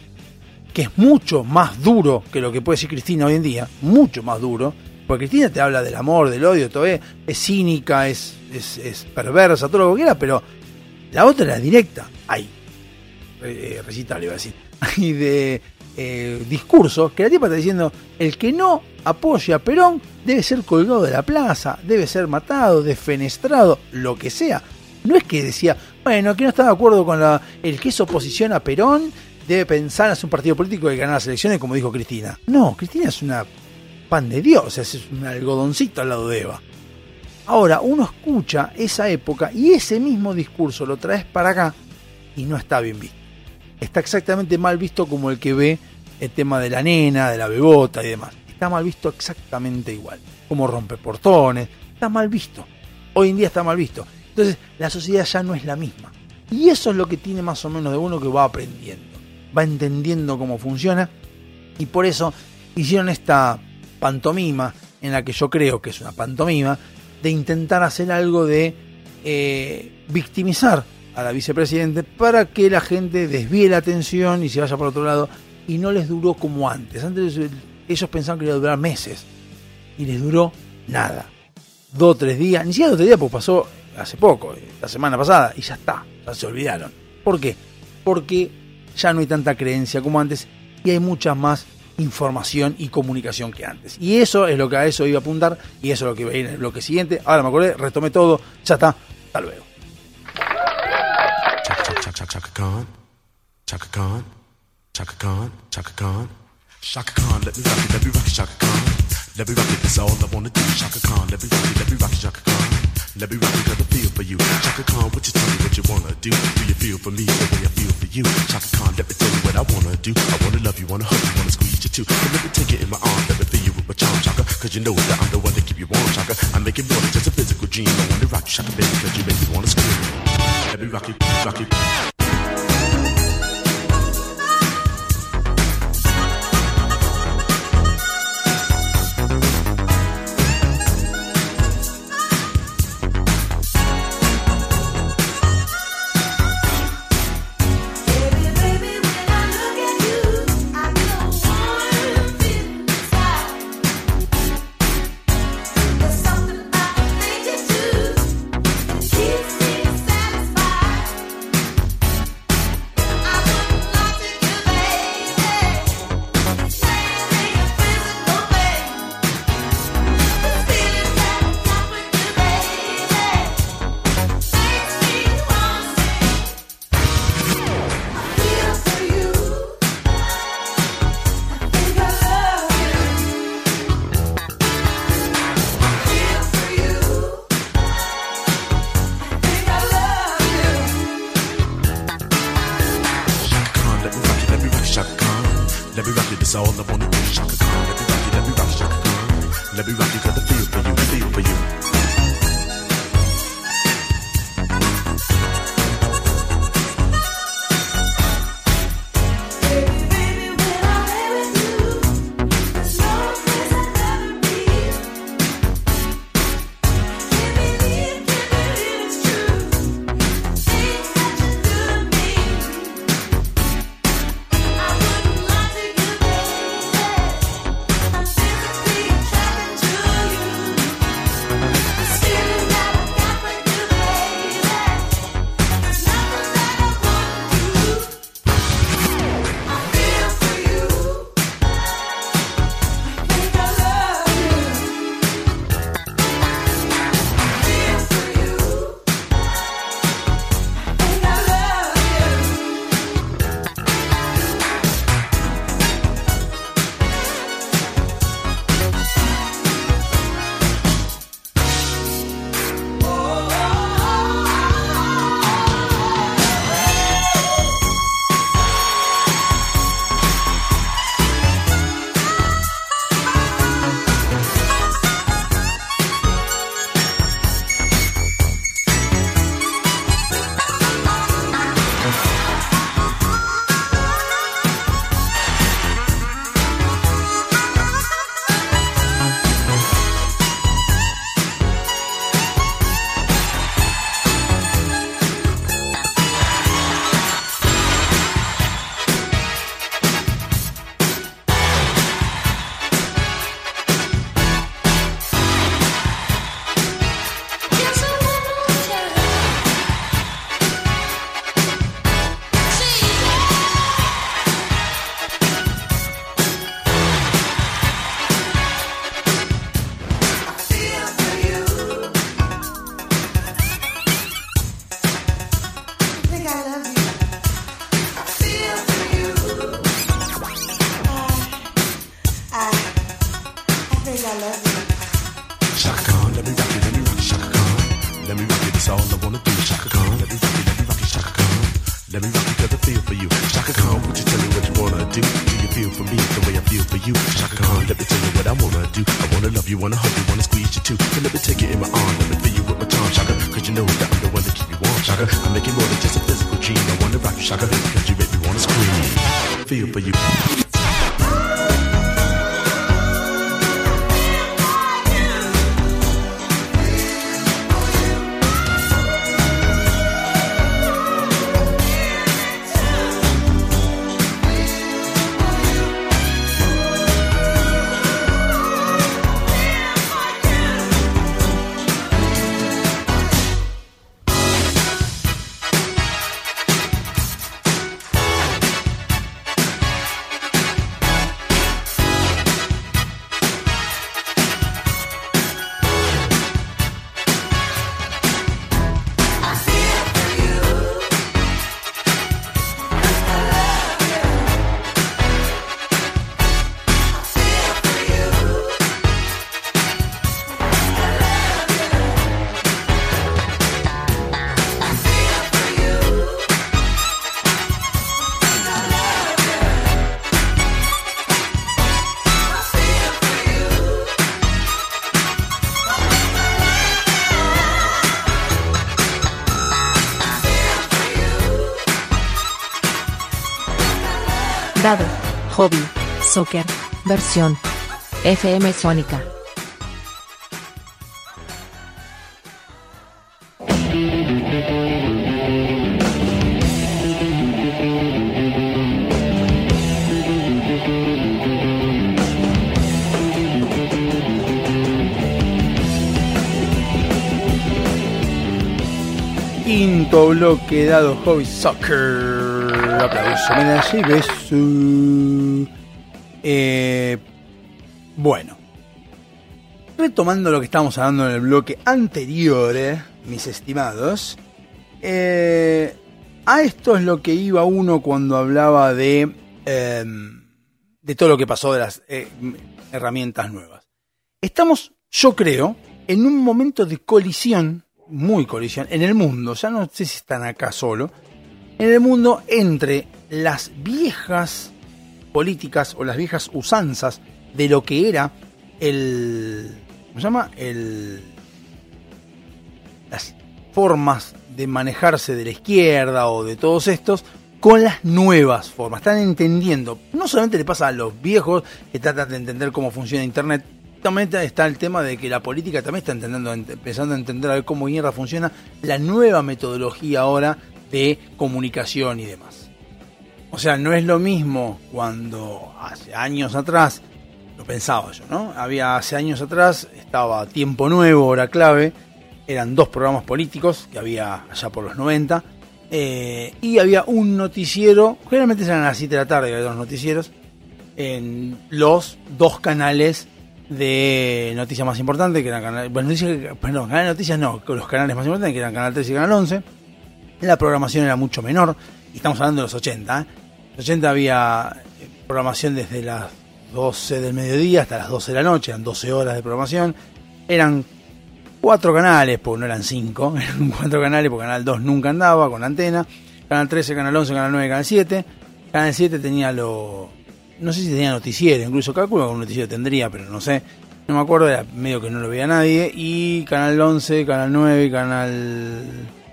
que es mucho más duro que lo que puede decir Cristina hoy en día, mucho más duro, porque Cristina te habla del amor, del odio, todo es, es cínica, es, es, perversa, todo lo que quiera, pero la otra era directa, ahí, eh, recital iba a decir, y de eh, discursos que la tipa está diciendo, el que no apoya a Perón debe ser colgado de la plaza, debe ser matado, defenestrado, lo que sea. No es que decía, bueno, que no está de acuerdo con la, el que es oposición a Perón, debe pensar en hacer un partido político y ganar las elecciones, como dijo Cristina. No, Cristina es una pan de Dios, es un algodoncito al lado de Eva. Ahora, uno escucha esa época y ese mismo discurso lo traes para acá y no está bien visto está exactamente mal visto como el que ve el tema de la nena, de la bebota y demás. Está mal visto exactamente igual. Como rompe portones, está mal visto. Hoy en día está mal visto. Entonces la sociedad ya no es la misma. Y eso es lo que tiene más o menos de uno que va aprendiendo. Va entendiendo cómo funciona. Y por eso hicieron esta pantomima, en la que yo creo que es una pantomima, de intentar hacer algo de eh, victimizar a la vicepresidente para que la gente desvíe la atención y se vaya por otro lado. Y no les duró como antes. Antes ellos pensaban que iba a durar meses. Y les duró nada. Dos o tres días. Ni siquiera dos o tres días, pues pasó hace poco, la semana pasada. Y ya está. Ya se olvidaron. ¿Por qué? Porque ya no hay tanta creencia como antes. Y hay mucha más información y comunicación que antes. Y eso es lo que a eso iba a apuntar. Y eso es lo que va a ir en el bloque siguiente. Ahora me acordé, retomé todo. Ya está. Hasta luego. Chaka Khan, Chaka Khan, Chaka Khan, Chaka Khan. Chaka Khan, let me rock it, let me rock it, Chaka Khan. Let me rock it, that's all I wanna do. Chaka Khan, let me rock it, let me rock it, Chaka Khan. Let me rock it, cause I feel for you. Chaka Khan, what you tell me what you wanna do? Do you feel for me the way I feel for you? Chaka Khan, let me tell you what I wanna do. I wanna love you, wanna hug you, wanna squeeze you too. And let me take it in my arms, let me feel you with my charm, Chaka. Cause you know that I'm the one to keep you warm, Chaka. I make it more than just a physical dream. I wanna rock you, Chaka, baby, cause you make me wanna scream. Let me rock you, rock you. Hobby, Soccer, versión FM Sónica. Quinto bloque dado Hobby Soccer. Aplausos, homenaje y besos. Eh, bueno, retomando lo que estábamos hablando en el bloque anterior, eh, mis estimados, eh, a esto es lo que iba uno cuando hablaba de, em, de todo lo que pasó de las herramientas nuevas. Estamos, yo creo, en un momento de colisión, muy colisión, en el mundo, ya no sé si están acá solo, en el mundo entre las viejas políticas o las viejas usanzas de lo que era el. ¿Cómo se llama? Las formas de manejarse de la izquierda o de todos estos con las nuevas formas. Están entendiendo. No solamente le pasa a los viejos que tratan de entender cómo funciona Internet. También está el tema de que la política también está entendiendo, empezando a entender a ver cómo mierda funciona la nueva metodología ahora de comunicación y demás. O sea, no es lo mismo cuando hace años atrás, lo pensaba yo, ¿no? Había hace años atrás, estaba Tiempo Nuevo, Hora Clave, eran dos programas políticos que había allá por los 90, eh, y había un noticiero, generalmente eran las 7 de la tarde, había dos noticieros, en los dos canales de noticias más importantes, que eran canal, bueno, noticias, perdón, canales de noticias no, los canales más importantes, que eran Canal 13 y Canal 11. La programación era mucho menor, y estamos hablando de los 80. ¿eh? En los 80 había programación desde las 12 del mediodía hasta las 12 de la noche, eran 12 horas de programación. Eran cuatro canales, porque no eran cinco, eran cuatro canales, porque Canal 2 nunca andaba con antena. Canal 13, Canal 11, Canal 9, Canal 7. Canal 7 tenía lo. No sé si tenía noticiero, incluso cálculo que un noticiero tendría, pero no sé. No me acuerdo, era medio que no lo veía nadie. Y Canal 11, Canal 9 y Canal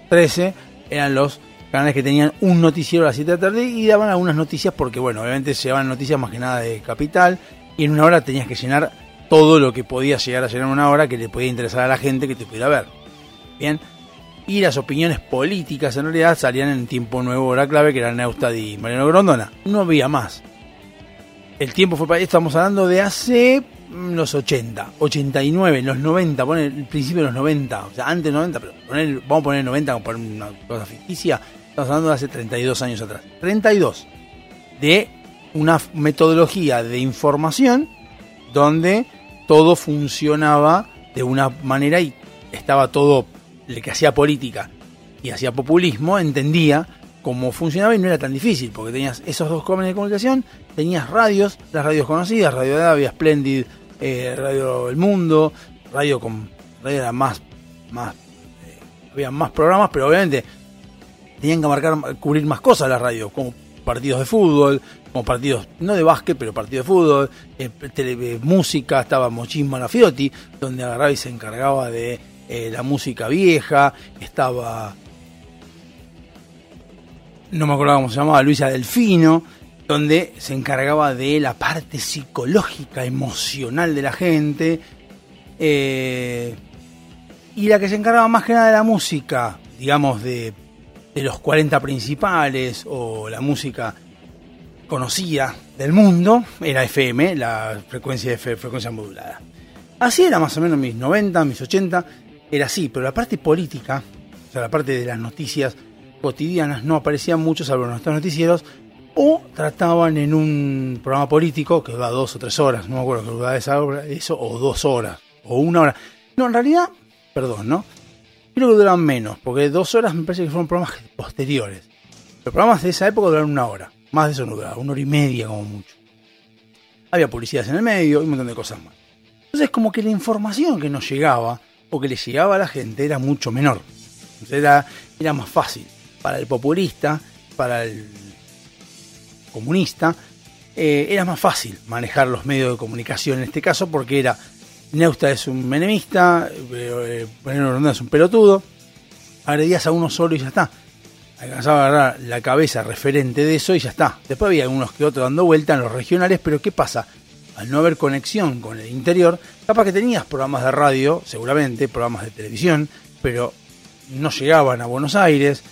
13 eran los canales que tenían un noticiero a las 7 de la tarde y daban algunas noticias porque, bueno, obviamente se llevaban noticias más que nada de capital y en una hora tenías que llenar todo lo que podía llegar a llenar en una hora que le podía interesar a la gente que te pudiera ver. Bien. Y las opiniones políticas en realidad salían en tiempo nuevo, hora clave, que eran Neustad y Mariano Grondona. No había más. El tiempo fue para estamos hablando de hace mm, los 80, 89, los 90, pone el principio de los 90, o sea, antes de 90, pero vamos a poner 90 como poner una cosa ficticia, estamos hablando de hace 32 años atrás. 32. De una metodología de información donde todo funcionaba de una manera y estaba todo, el que hacía política y hacía populismo, entendía cómo funcionaba y no era tan difícil, porque tenías esos dos jóvenes de comunicación, tenías radios, las radios conocidas, Radio Davia, Splendid, eh, Radio El Mundo, radio con radio era más, más eh, había más programas, pero obviamente tenían que marcar, cubrir más cosas las radios, como partidos de fútbol, como partidos, no de básquet, pero partidos de fútbol, eh, tele, música, estaba Mochismo Lafiotti, donde agarraba y se encargaba de eh, la música vieja, estaba, no me acuerdo cómo se llamaba, Luisa Delfino, donde se encargaba de la parte psicológica, emocional de la gente, eh, y la que se encargaba más que nada de la música, digamos, de, de los 40 principales, o la música conocida del mundo era FM, la frecuencia de frecuencia modulada. Así era más o menos mis 90, mis 80, era así, pero la parte política, o sea, la parte de las noticias cotidianas no aparecían mucho, salvo en nuestros noticieros, o trataban en un programa político que dura dos o tres horas, no me acuerdo que hora, eso, o dos horas, o una hora. No, en realidad, perdón, ¿no? Creo que duran menos, porque dos horas me parece que fueron programas posteriores. Los programas de esa época duraron una hora. Más de eso no duraba, una hora y media como mucho. Había publicidades en el medio y un montón de cosas más. Entonces, como que la información que nos llegaba o que le llegaba a la gente era mucho menor. Entonces era, era más fácil para el populista, para el comunista, eh, era más fácil manejar los medios de comunicación en este caso porque era Neusta es un menemista, eh, eh es un pelotudo, agredías a uno solo y ya está alcanzaba a agarrar la cabeza referente de eso y ya está. Después había unos que otros dando vuelta en los regionales, pero ¿qué pasa? Al no haber conexión con el interior, capaz que tenías programas de radio, seguramente, programas de televisión, pero no llegaban a Buenos Aires,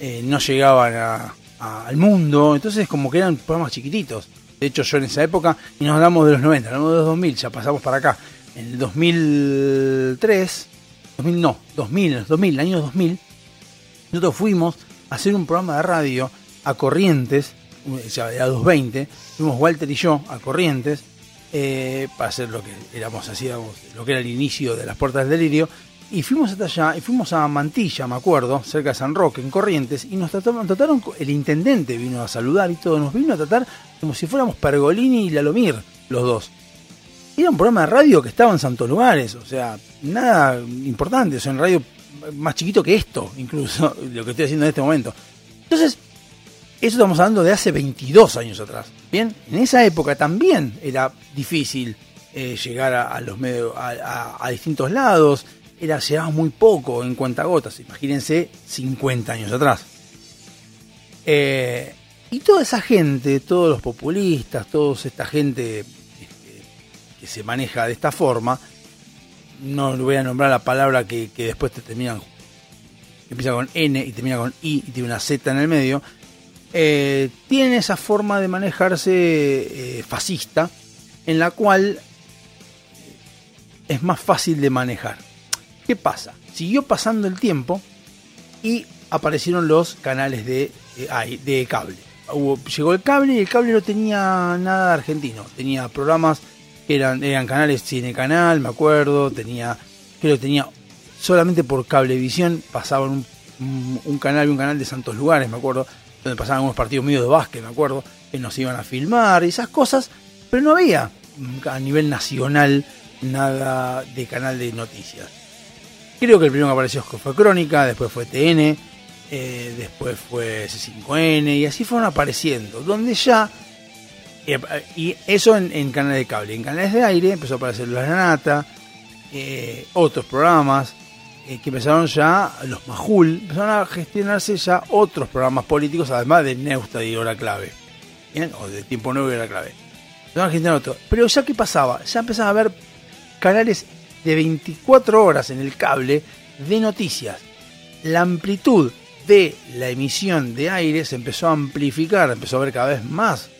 eh, no llegaban al mundo, entonces como que eran programas chiquititos. De hecho, yo en esa época, y nos hablamos de los 90, hablamos de los 2000, ya pasamos para acá. En el 2003, 2000 no, 2000, 2000, el año 2000, nosotros fuimos hacer un programa de radio a Corrientes, sea, a 220, fuimos Walter y yo a Corrientes, eh, para hacer lo que éramos, hacíamos, lo que era el inicio de las puertas del delirio, y fuimos hasta allá, y fuimos a Mantilla, me acuerdo, cerca de San Roque, en Corrientes, y nos trataron, trataron, el intendente vino a saludar y todo, nos vino a tratar como si fuéramos Pergolini y Lalomir, los dos. Era un programa de radio que estaba en santos lugares, o sea, nada importante, o sea, en radio más chiquito que esto, incluso, lo que estoy haciendo en este momento. Entonces, eso estamos hablando de hace 22 años atrás. Bien, en esa época también era difícil eh, llegar a, los medios, a, distintos lados, era llegaba muy poco en cuentagotas, imagínense 50 años atrás. Eh, y toda esa gente, todos los populistas, toda esta gente se maneja de esta forma, no le voy a nombrar la palabra que, que después te terminan, que empieza con N y termina con I y tiene una Z en el medio, eh, tienen esa forma de manejarse eh, fascista, en la cual es más fácil de manejar. ¿Qué pasa? Siguió pasando el tiempo y aparecieron los canales de, eh, de cable. Hubo- llegó el cable y el cable no tenía nada argentino. Tenía programas eran, eran canales Cine Canal, me acuerdo. Tenía, creo que tenía solamente por cablevisión pasaban un, canal y un canal de Santos Lugares, me acuerdo, donde pasaban unos partidos míos de básquet, me acuerdo, que nos iban a filmar y esas cosas, pero no había a nivel nacional nada de canal de noticias. Creo que el primero que apareció fue Crónica, después fue TN, eh, después fue C5N y así fueron apareciendo, donde ya, y eso en, en canales de cable, en canales de aire empezó a aparecer La Granata, eh, otros programas eh, que empezaron ya, los Majul, empezaron a gestionarse ya otros programas políticos, además de Neusta y Hora Clave, o de Tiempo Nuevo y Hora Clave. Empezaron a gestionar otro. Pero ya qué pasaba, ya empezaba a haber canales de 24 horas en el cable de noticias. La amplitud de la emisión de aire se empezó a amplificar, empezó a haber cada vez más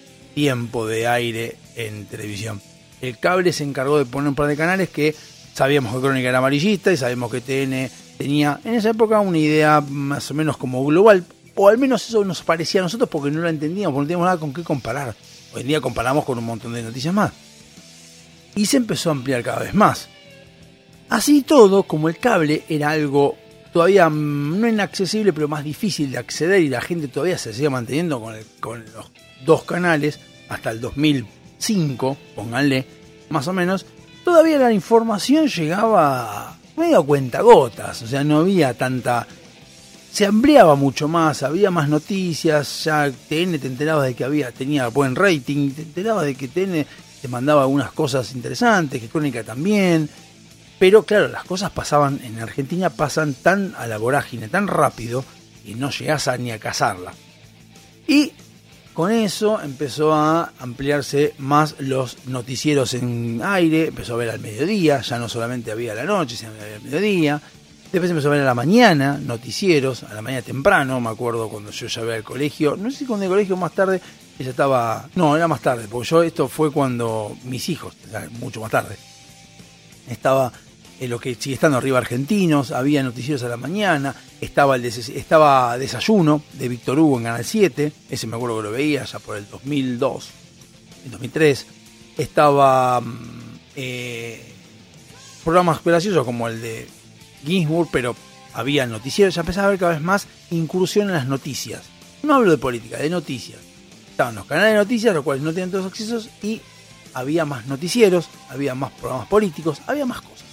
tiempo de aire en televisión. El cable se encargó de poner un par de canales que sabíamos que Crónica era amarillista y sabíamos que TN tenía en esa época una idea más o menos como global, o al menos eso nos parecía a nosotros porque no la entendíamos, porque no teníamos nada con qué comparar. Hoy en día comparamos con un montón de noticias más. Y se empezó a ampliar cada vez más. Así todo, como el cable era algo todavía mm, no inaccesible, pero más difícil de acceder y la gente todavía se seguía manteniendo con, el- con los dos canales hasta el 2005, pónganle, más o menos, todavía la información llegaba medio a cuentagotas, o sea, no había tanta... Se ampliaba mucho más, había más noticias, ya TN te enterabas de que había, tenía buen rating, te enterabas de que TN te mandaba algunas cosas interesantes, que Crónica también, pero claro, las cosas pasaban en Argentina, pasan tan a la vorágine, tan rápido, y no llegás a, ni a cazarla. Y con eso empezó a ampliarse más los noticieros en aire, empezó a ver al mediodía, ya no solamente había la noche, sino había al mediodía. Después empezó a ver a la mañana, noticieros, a la mañana temprano, me acuerdo cuando yo ya iba al colegio, no sé si cuando el colegio más tarde, ella estaba, no, era más tarde, porque yo esto fue cuando mis hijos, mucho más tarde, estaba en lo que sigue estando arriba argentinos, había noticieros a la mañana, estaba el estaba desayuno de Víctor Hugo en Canal 7, ese me acuerdo que lo veía ya por el 2002, el 2003, estaba mm, eh, programas graciosos como el de Ginsburg, pero había noticieros, ya empezaba a haber cada vez más incursión en las noticias. No hablo de política, de noticias. Estaban los canales de noticias, los cuales no tienen todos los accesos, y había más noticieros, había más programas políticos, había más cosas.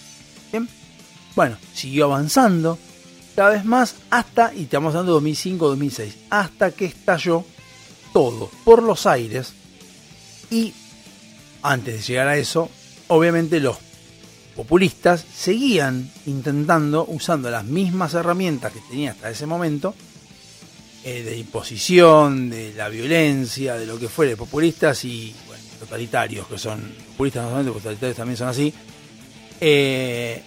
Bueno, siguió avanzando cada vez más hasta, y estamos hablando de 2005-2006, hasta que estalló todo por los aires. Y antes de llegar a eso, obviamente los populistas seguían intentando, usando las mismas herramientas que tenía hasta ese momento, eh, de imposición, de la violencia, de lo que fuere, populistas y totalitarios, que son populistas no solamente, totalitarios también son así, eh,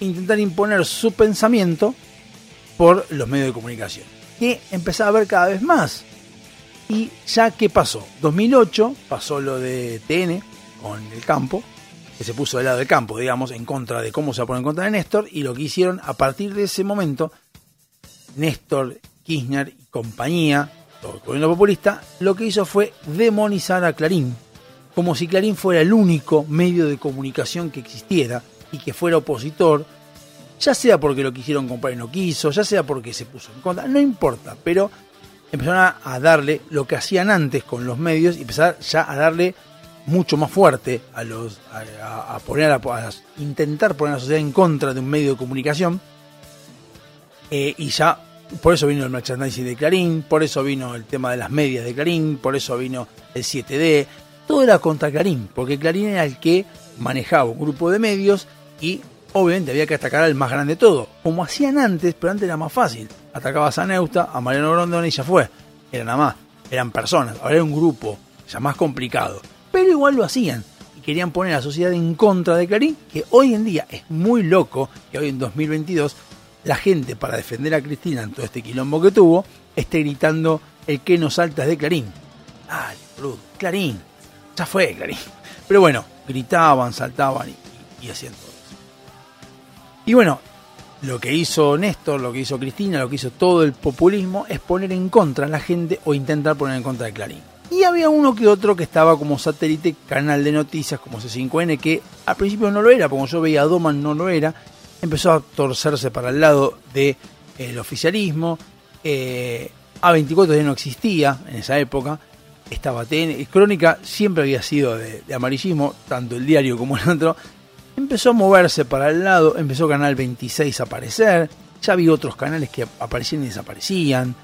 intentar imponer su pensamiento por los medios de comunicación, que empezaba a ver cada vez más. Y ya qué pasó, 2008 pasó lo de TN con el campo, que se puso del lado del campo, digamos, en contra de cómo se va a poner en contra de Néstor, y lo que hicieron a partir de ese momento, Néstor, Kirchner y compañía, todo el gobierno populista, lo que hizo fue demonizar a Clarín, como si Clarín fuera el único medio de comunicación que existiera y que fuera opositor, ya sea porque lo quisieron comprar y no quiso, ya sea porque se puso en contra, no importa, pero empezaron a, darle lo que hacían antes con los medios y empezar ya a darle mucho más fuerte a los a- a poner a, a intentar poner a la sociedad en contra de un medio de comunicación eh, y ya por eso vino el merchandising de Clarín, por eso vino el tema de las medias de Clarín, por eso vino el 7D. Todo era contra Clarín, porque Clarín era el que manejaba un grupo de medios y obviamente había que atacar al más grande de todo, como hacían antes, pero antes era más fácil. Atacabas a Neusta, a Mariano Grondona y ya fue. Era nada más, eran personas, ahora era un grupo, ya más complicado. Pero igual lo hacían y querían poner a la sociedad en contra de Clarín, que hoy en día es muy loco que hoy en 2022 la gente para defender a Cristina en todo este quilombo que tuvo esté gritando el que nos saltas de Clarín. Dale, Clarín, ya fue Clarín. Pero bueno, gritaban, saltaban y, y eso. Y bueno, lo que hizo Néstor, lo que hizo Cristina, lo que hizo todo el populismo es poner en contra a la gente o intentar poner en contra de Clarín. Y había uno que otro que estaba como satélite, canal de noticias como C5N, que al principio no lo era, porque yo veía a Doman no lo era, empezó a torcerse para el lado del el oficialismo. Eh, A24 ya no existía en esa época. Estaba TN. Crónica siempre había sido de, de, amarillismo, tanto el diario como el otro. Empezó a moverse para el lado, empezó Canal 26 a aparecer. Ya había otros canales que aparecían y desaparecían.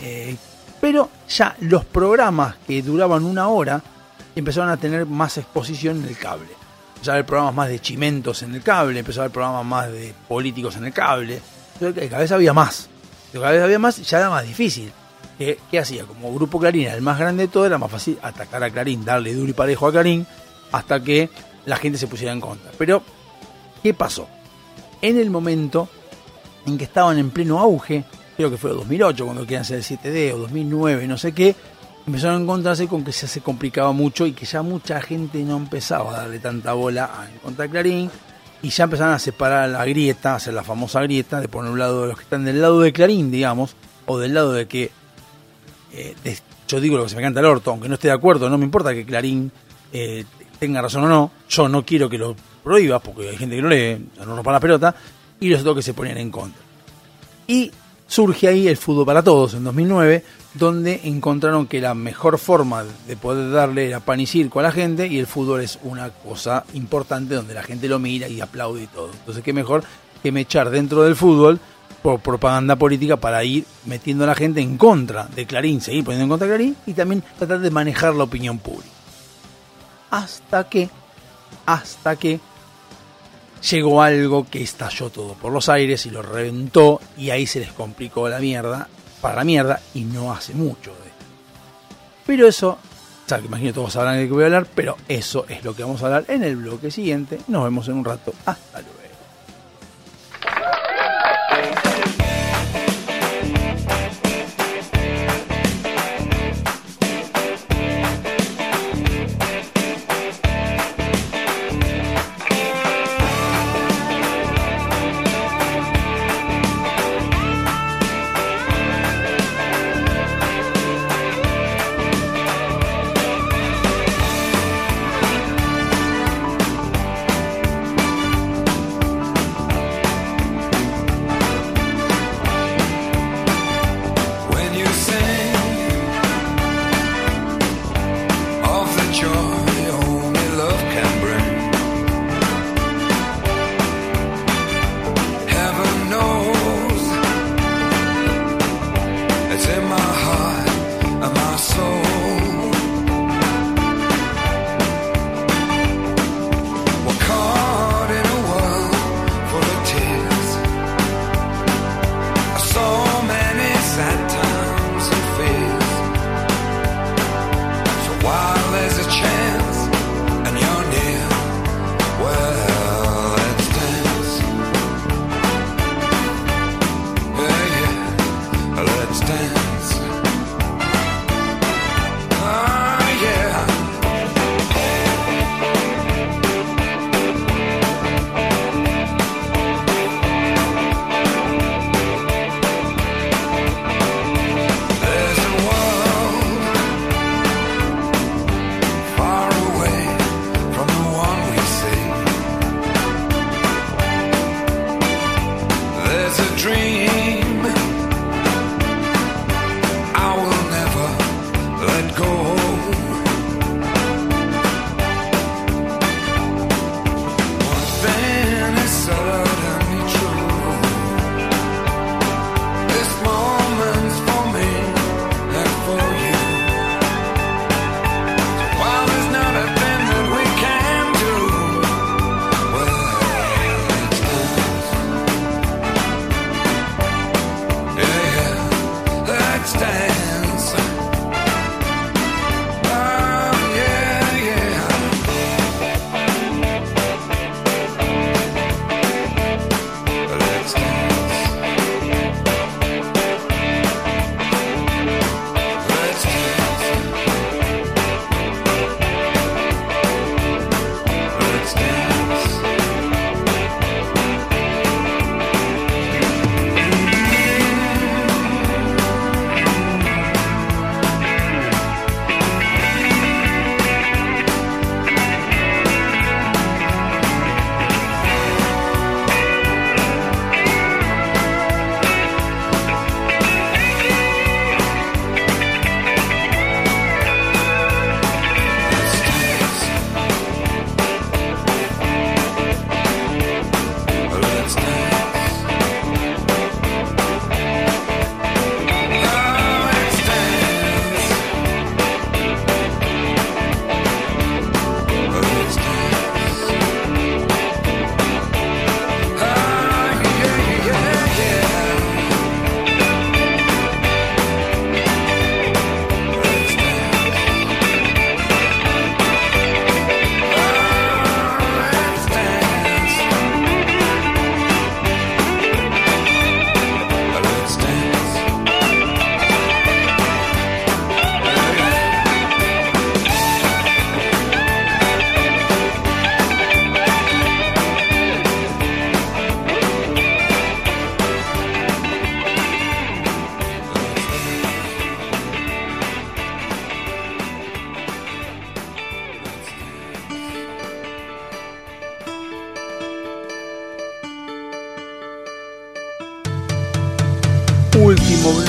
Eh, pero ya los programas que duraban una hora empezaron a tener más exposición en el cable empezó a haber programas más de chimentos en el cable, empezó a haber programas más de políticos en el cable. Entonces, cada vez había más. Cada vez había más, ya era más difícil. ¿Qué, ¿Qué, hacía? Como Grupo Clarín era el más grande de todo, era más fácil atacar a Clarín, darle duro y parejo a Clarín, hasta que la gente se pusiera en contra. Pero, ¿qué pasó? En el momento en que estaban en pleno auge, creo que fue 2008 cuando querían hacer el 7D, o 2009, no sé qué, empezaron a encontrarse con que se se complicaba mucho y que ya mucha gente no empezaba a darle tanta bola a encontrar Clarín y ya empezaron a separar la grieta, a hacer la famosa grieta de poner un lado de los que están del lado de Clarín, digamos, o del lado de que eh, yo digo lo que se me canta el orto, aunque no esté de acuerdo, no me importa que Clarín eh, tenga razón o no, yo no quiero que lo prohíba porque hay gente que no lee, no nos para la pelota, y los otros que se ponían en contra. Y surge ahí el fútbol para todos en 2009, donde encontraron que la mejor forma de poder darle era pan y circo a la gente y el fútbol es una cosa importante donde la gente lo mira y aplaude y todo. Entonces, qué mejor que me echar dentro del fútbol por propaganda política para ir metiendo a la gente en contra de Clarín, seguir poniendo en contra de Clarín y también tratar de manejar la opinión pública. Hasta que, hasta que llegó algo que estalló todo por los aires y lo reventó y ahí se les complicó la mierda para la mierda y no hace mucho de esto. Pero eso, ya que imagino todos sabrán de qué voy a hablar, pero eso es lo que vamos a hablar en el bloque siguiente. Nos vemos en un rato. Hasta luego. understand.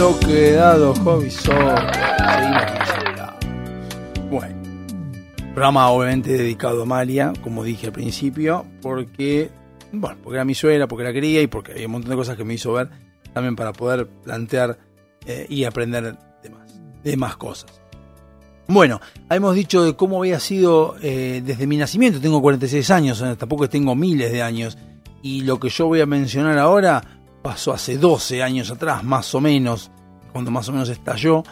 Dado Hobby hablados. Bueno, programa obviamente dedicado a Amalia, como dije al principio, porque, bueno, porque era mi suegra, porque la quería y porque había un montón de cosas que me hizo ver también para poder plantear eh, y aprender de más, cosas. Bueno, hemos dicho de cómo había sido eh, desde mi nacimiento, tengo 46 años, tampoco tengo miles de años, y lo que yo voy a mencionar ahora pasó hace 12 años atrás, más o menos, cuando más o menos estalló,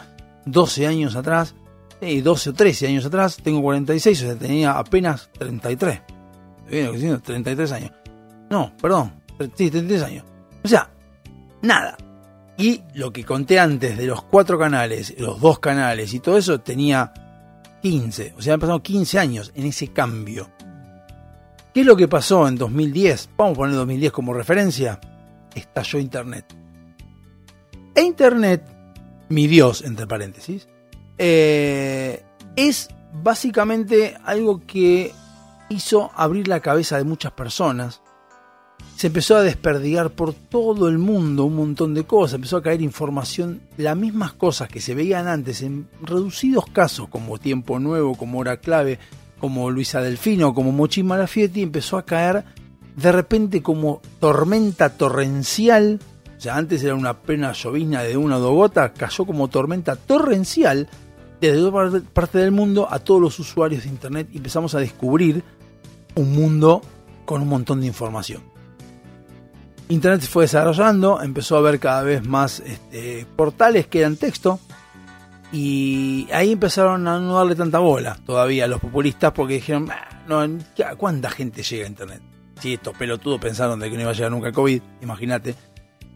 12 años atrás, eh, 12 o 13 años atrás, tengo 46, o sea, tenía apenas 33. ¿Estoy bien lo que estoy diciendo? 33 años. No, perdón, sí, 33 años. O sea, nada. Y lo que conté antes de los cuatro canales, los dos canales y todo eso, tenía 15. O sea, han pasado 15 años en ese cambio. ¿Qué es lo que pasó en 2010? Vamos a poner 2010 como referencia. Estalló Internet. E Internet, mi Dios, entre paréntesis, eh, es básicamente algo que hizo abrir la cabeza de muchas personas. Se empezó a desperdigar por todo el mundo un montón de cosas, empezó a caer información, las mismas cosas que se veían antes en reducidos casos como Tiempo Nuevo, como Hora Clave, como Luisa Delfino, como Mochín Malafietti, empezó a caer de repente como tormenta torrencial, sea, antes era una pena llovizna de una o dos gotas, cayó como tormenta torrencial desde toda parte del mundo a todos los usuarios de Internet y empezamos a descubrir un mundo con un montón de información. Internet se fue desarrollando, empezó a haber cada vez más este, portales que eran texto y ahí empezaron a no darle tanta bola todavía a los populistas porque dijeron, no, ¿cuánta gente llega a Internet? Si estos pelotudos pensaron de que no iba a llegar nunca el COVID, imagínate.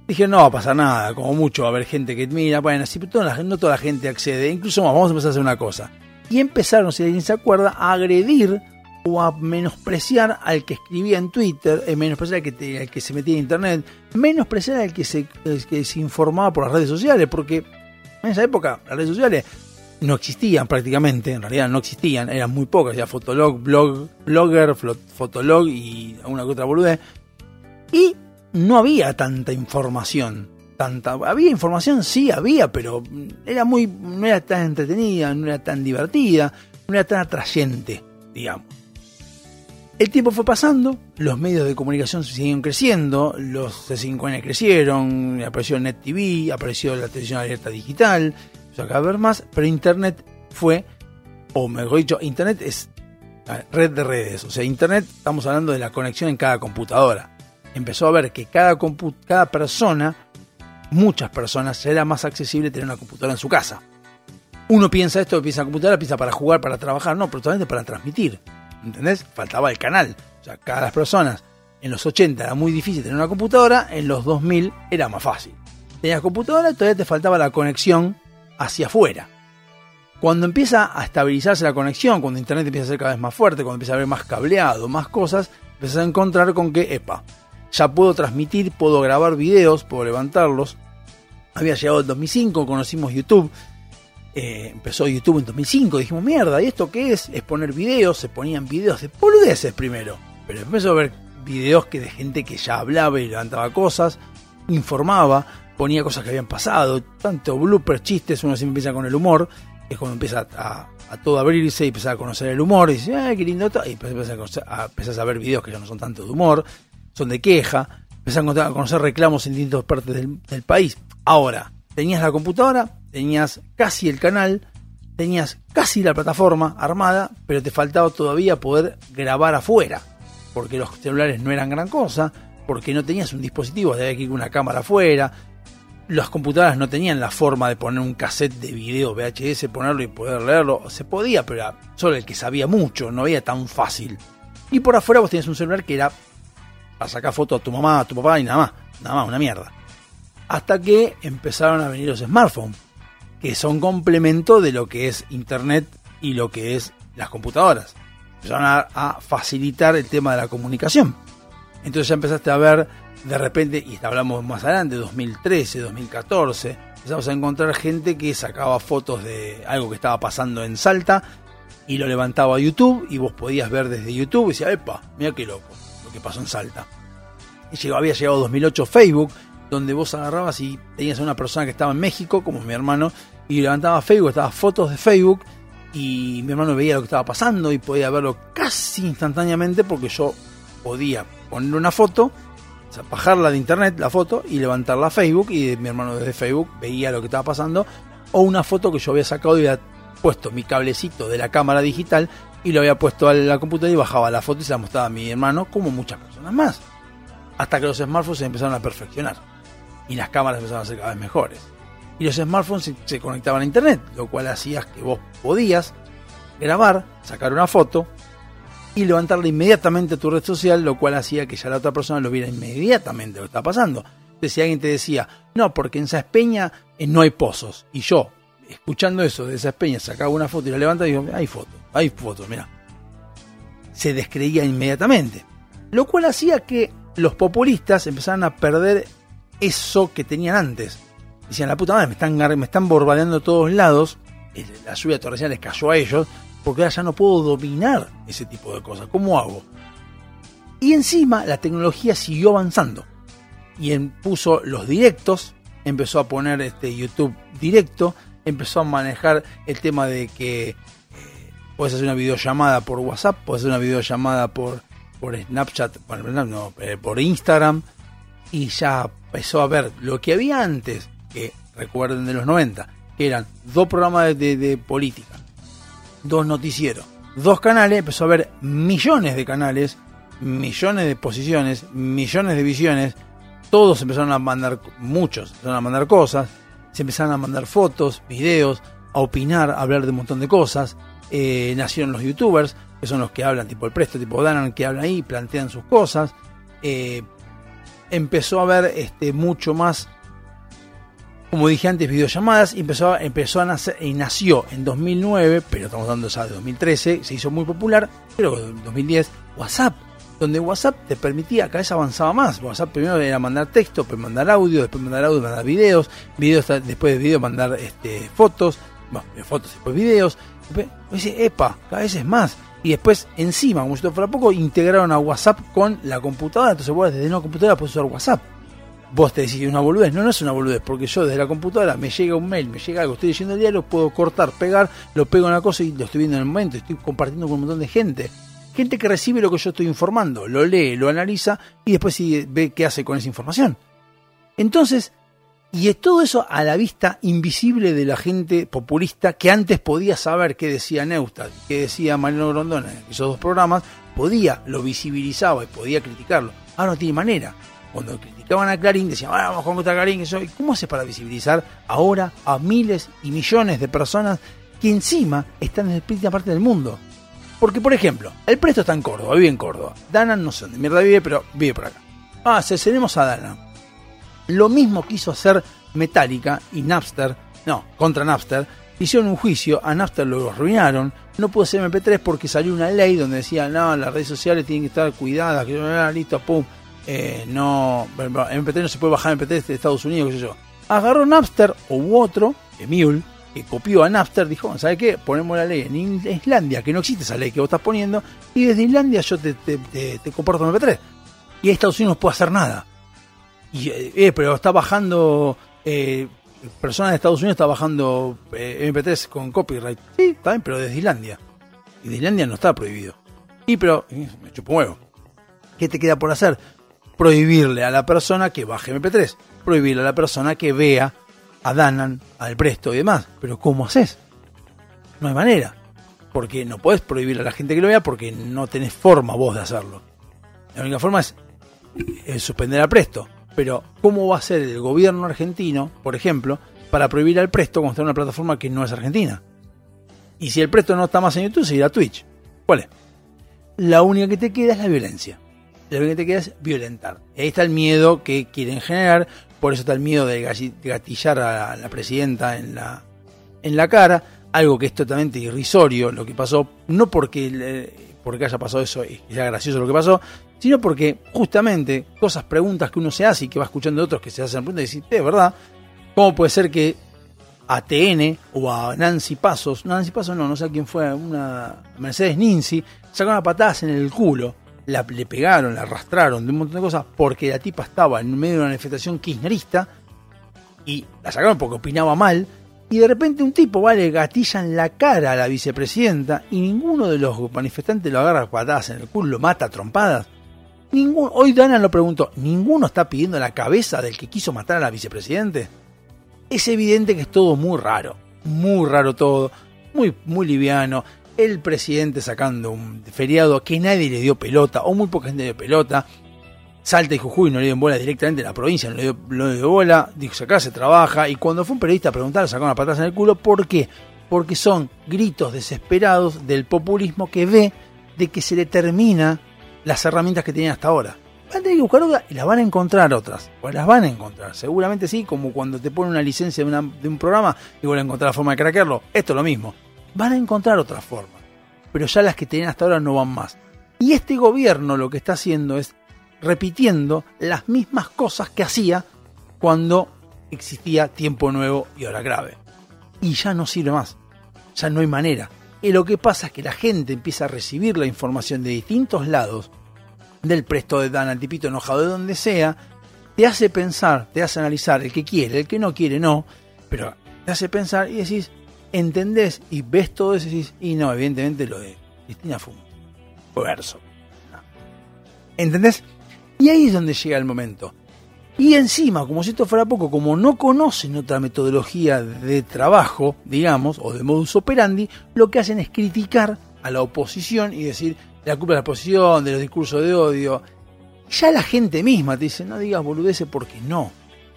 Dijeron, no va a pasar nada, como mucho va a haber gente que mira, bueno, así, no toda la gente accede, incluso más, vamos a empezar a hacer una cosa. Y empezaron, si alguien se acuerda, a agredir o a menospreciar al que escribía en Twitter, eh, menospreciar al que, al que se metía en Internet, menospreciar al que se, que se informaba por las redes sociales, porque en esa época las redes sociales no existían prácticamente, en realidad no existían, eran muy pocas, ya Fotolog, Blog, Blogger, Fotolog y alguna que otra boludez. Y no había tanta información. Tanta, había información, sí había, pero era muy, no era tan entretenida, no era tan divertida, no era tan atrayente, digamos. El tiempo fue pasando, los medios de comunicación siguieron creciendo, los C5N crecieron, apareció Net TV, apareció la televisión abierta digital, empezó a haber más, pero Internet fue, o mejor dicho, Internet es red de redes, o sea, Internet estamos hablando de la conexión en cada computadora. Empezó a ver que cada, cada persona, muchas personas, era más accesible tener una computadora en su casa. Uno piensa esto, piensa computadora, piensa para jugar, para trabajar, no, pero totalmente para transmitir. ¿entendés? Faltaba el canal. O sea, cada persona en los 80 era muy difícil tener una computadora, en los 2000 era más fácil. Tenías computadora, todavía te faltaba la conexión hacia afuera. Cuando empieza a estabilizarse la conexión, cuando Internet empieza a ser cada vez más fuerte, cuando empieza a haber más cableado, más cosas, empiezas a encontrar con que, epa, ya puedo transmitir, puedo grabar videos, puedo levantarlos. Había llegado el 2005, conocimos YouTube, eh, empezó YouTube en 2005, dijimos, mierda, ¿y esto qué es? Es poner videos, se ponían videos de boludeces primero, pero empezó a ver videos que de gente que ya hablaba y levantaba cosas, informaba, ponía cosas que habían pasado, tanto bloopers, chistes, uno siempre empieza con el humor, es cuando empieza a, todo abrirse y empieza a conocer el humor, y dice, ay, qué lindo, y empiezas a, a, ver videos que ya no son tanto de humor, son de queja, empiezas a, conocer reclamos en distintas partes del país. Ahora, tenías la computadora, tenías casi el canal, tenías casi la plataforma armada, pero te faltaba todavía poder grabar afuera, porque los celulares no eran gran cosa, porque no tenías un dispositivo, había que ir una cámara afuera, las computadoras no tenían la forma de poner un cassette de video VHS, ponerlo y poder leerlo, se podía, pero era solo el que sabía mucho, no era tan fácil. Y por afuera vos tenías un celular que era para sacar fotos a tu mamá, a tu papá y nada más, nada más, una mierda. Hasta que empezaron a venir los smartphones que son complemento de lo que es Internet y lo que es las computadoras. Empezaron a, facilitar el tema de la comunicación. Entonces ya empezaste a ver de repente, y hablamos más adelante, 2013, 2014, empezamos a encontrar gente que sacaba fotos de algo que estaba pasando en Salta y lo levantaba a YouTube y vos podías ver desde YouTube y decía, epa, mira qué loco que pasó en Salta. Llegó, había llegado 2008 Facebook, donde vos agarrabas y tenías a una persona que estaba en México, como mi hermano, y levantaba Facebook, estaba fotos de Facebook, y mi hermano veía lo que estaba pasando y podía verlo casi instantáneamente porque yo podía poner una foto, o sea, bajarla de internet, la foto, y levantarla a Facebook, y mi hermano desde Facebook veía lo que estaba pasando, o una foto que yo había sacado y había puesto mi cablecito de la cámara digital y lo había puesto a la computadora y bajaba la foto y se la mostraba a mi hermano, como muchas personas más. Hasta que los smartphones se empezaron a perfeccionar y las cámaras empezaron a ser cada vez mejores. Y los smartphones se, conectaban a internet, lo cual hacía que vos podías grabar, sacar una foto y levantarla inmediatamente a tu red social, lo cual hacía que ya la otra persona lo viera inmediatamente lo que está pasando. Entonces, si alguien te decía, no, porque en Saespeña eh, no hay pozos, y yo, escuchando eso de Saespeña, sacaba una foto y la levantaba y digo, hay fotos, hay fotos, mira. Se descreía inmediatamente. Lo cual hacía que los populistas empezaran a perder eso que tenían antes. Decían, la puta madre, me están, me están borbadeando todos lados, eh, la lluvia torrencial les cayó a ellos, porque ahora ya no puedo dominar ese tipo de cosas. ¿Cómo hago? Y encima la tecnología siguió avanzando y puso los directos, empezó a poner este YouTube directo, empezó a manejar el tema de que eh, puedes hacer una videollamada por WhatsApp, puedes hacer una videollamada por, por Snapchat, bueno, no, eh, por Instagram, y ya empezó a ver lo que había antes, que recuerden de los 90, que eran dos programas de, de- de política, dos noticieros, dos canales, empezó a ver millones de canales, millones de posiciones, millones de visiones, todos empezaron a mandar, muchos empezaron a mandar cosas, se empezaron a mandar fotos, videos, a opinar, a hablar de un montón de cosas, eh, nacieron los youtubers, que son los que hablan, tipo el Presto, tipo Danan, que hablan ahí, plantean sus cosas, eh, empezó a haber este, mucho más como dije antes, videollamadas, y empezó, empezó a nacer, y nació en 2009, pero estamos hablando ya de 2013, se hizo muy popular, pero en 2010, WhatsApp, donde WhatsApp te permitía, cada vez avanzaba más. WhatsApp primero era mandar texto, después mandar audio, después mandar audio, mandar videos, videos después de video mandar este, fotos, bueno, fotos, después videos. Después, dice, epa, cada vez es más. Y después, encima, como si esto fuera poco, integraron a WhatsApp con la computadora. Entonces vos desde una computadora puedes usar WhatsApp vos te decís una boludez. No, no es una boludez, porque yo desde la computadora me llega un mail, me llega algo, estoy leyendo el diario, puedo cortar, pegar, lo pego en una cosa y lo estoy viendo en el momento, estoy compartiendo con un montón de gente. Gente que recibe lo que yo estoy informando, lo lee, lo analiza y después sí ve qué hace con esa información. Entonces, y es todo eso a la vista invisible de la gente populista que antes podía saber qué decía Neustadt, qué decía Mariano Grondona, en esos dos programas, podía, lo visibilizaba y podía criticarlo. Ahora no tiene manera. Cuando criticaban a Clarín, decían, "Ah, vamos contra Clarín, eso. ¿Y cómo hace para visibilizar ahora a miles y millones de personas que encima están en la parte del mundo? Porque, por ejemplo, el presto está en Córdoba, vive en Córdoba. Danan no sé dónde mierda vive, pero vive por acá. Ah, cedemos a Danan. Lo mismo quiso hacer Metallica y Napster, no, contra Napster. Hicieron un juicio, a Napster lo arruinaron, no pudo ser MP3 porque salió una ley donde decía, no, las redes sociales tienen que estar cuidadas, que no, listo, pum, eh, no, MP3 no se puede bajar MP3 de Estados Unidos, qué sé yo. Agarró Napster o otro, que Mule, copió a Napster, dijo, ¿sabe qué? Ponemos la ley en Islandia, que no existe esa ley que vos estás poniendo, y desde Islandia yo te, te, te, te comparto MP3. Y Estados Unidos no puede hacer nada. Y, eh, eh, pero está bajando, eh, personas de Estados Unidos está bajando eh, MP3 con copyright. Sí, está bien, pero desde Islandia. Y de Islandia no está prohibido. Y pero, me chupo huevo. ¿Qué te queda por hacer? Prohibirle a la persona que baje MP3. Prohibirle a la persona que vea a Danan, al Presto y demás. Pero ¿cómo haces? No hay manera. Porque no puedes prohibir a la gente que lo vea porque no tenés forma vos de hacerlo. La única forma es suspender al Presto. Pero ¿cómo va a ser el gobierno argentino, por ejemplo, para prohibir al Presto cuando está en una plataforma que no es argentina? Y si el Presto no está más en YouTube, seguirá Twitch. ¿Cuál es? La única que te queda es la violencia. La única que te queda es violentar. Y ahí está el miedo que quieren generar. Por eso está el miedo de gatillar a la presidenta en la, en la cara. Algo que es totalmente irrisorio lo que pasó. No porque, porque haya pasado eso y sea gracioso lo que pasó, sino porque justamente cosas, preguntas que uno se hace y que va escuchando de otros que se hacen preguntas y dice, verdad, ¿cómo puede ser que a TN o a Nancy Pasos, Nancy Pasos no, no sé quién fue, una Mercedes Ninzi, sacaron a patadas en el culo la, le pegaron, la arrastraron de un montón de cosas porque la tipa estaba en medio de una manifestación kirchnerista y la sacaron porque opinaba mal. Y de repente un tipo va, le gatilla en la cara a la vicepresidenta y ninguno de los manifestantes lo agarra patadas en el culo, lo mata a trompadas. Ningún, hoy Dana lo preguntó, ¿ninguno está pidiendo la cabeza del que quiso matar a la vicepresidente? Es evidente que es todo muy raro, muy raro todo, muy, muy liviano. El presidente sacando un feriado que nadie le dio pelota, o muy poca gente le dio pelota. Salta y Jujuy no le dio bola directamente la provincia, no le dio, no le dio bola, dijo acá se trabaja, y cuando fue un periodista a preguntar, sacó una patada en el culo, ¿por qué? Porque son gritos desesperados del populismo que ve de que se le termina las herramientas que tenían hasta ahora. Van a tener que buscar otras y las van a encontrar otras. Pues las van a encontrar. Seguramente sí, como cuando te ponen una licencia de un programa y vuelven a encontrar la forma de craquearlo. Esto es lo mismo. Van a encontrar otras formas. Pero ya las que tenían hasta ahora no van más. Y este gobierno lo que está haciendo es repitiendo las mismas cosas que hacía cuando existía tiempo nuevo y hora grave. Y ya no sirve más. Ya no hay manera. Y lo que pasa es que la gente empieza a recibir la información de distintos lados, del presto de Dan al tipito enojado de donde sea, te hace pensar, te hace analizar el que quiere, el que no quiere no, pero te hace pensar y decís, entendés y ves todo eso y decís, y no, evidentemente lo de Cristina fue un verso. ¿Entendés? Y ahí es donde llega el momento. Y encima, como si esto fuera poco, como no conocen otra metodología de trabajo, digamos, o de modus operandi, lo que hacen es criticar a la oposición y decir la culpa de la oposición, de los discursos de odio. Ya la gente misma te dice, no digas boludeces porque no.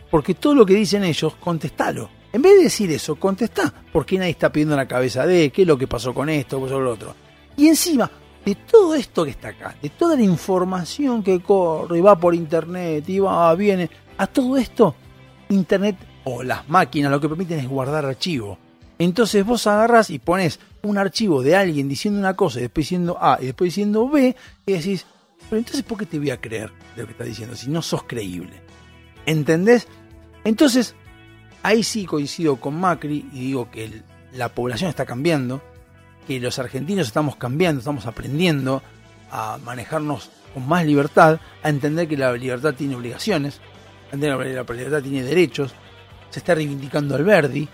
Porque todo lo que dicen ellos, contestalo. En vez de decir eso, contestá. ¿Por qué nadie está pidiendo la cabeza de qué es lo que pasó con esto, qué pasó con lo otro? Y encima, de todo esto que está acá, de toda la información que corre y va por internet y va, viene, a todo esto, internet o las máquinas lo que permiten es guardar archivo. Entonces vos agarrás y pones un archivo de alguien diciendo una cosa y después diciendo A y después diciendo B y decís, pero entonces ¿por qué te voy a creer de lo que estás diciendo si no sos creíble? ¿Entendés? Entonces, ahí sí coincido con Macri y digo que la población está cambiando, que los argentinos estamos cambiando, estamos aprendiendo a manejarnos con más libertad, a entender que la libertad tiene obligaciones, a entender que la libertad tiene derechos. Se está reivindicando Alberdi,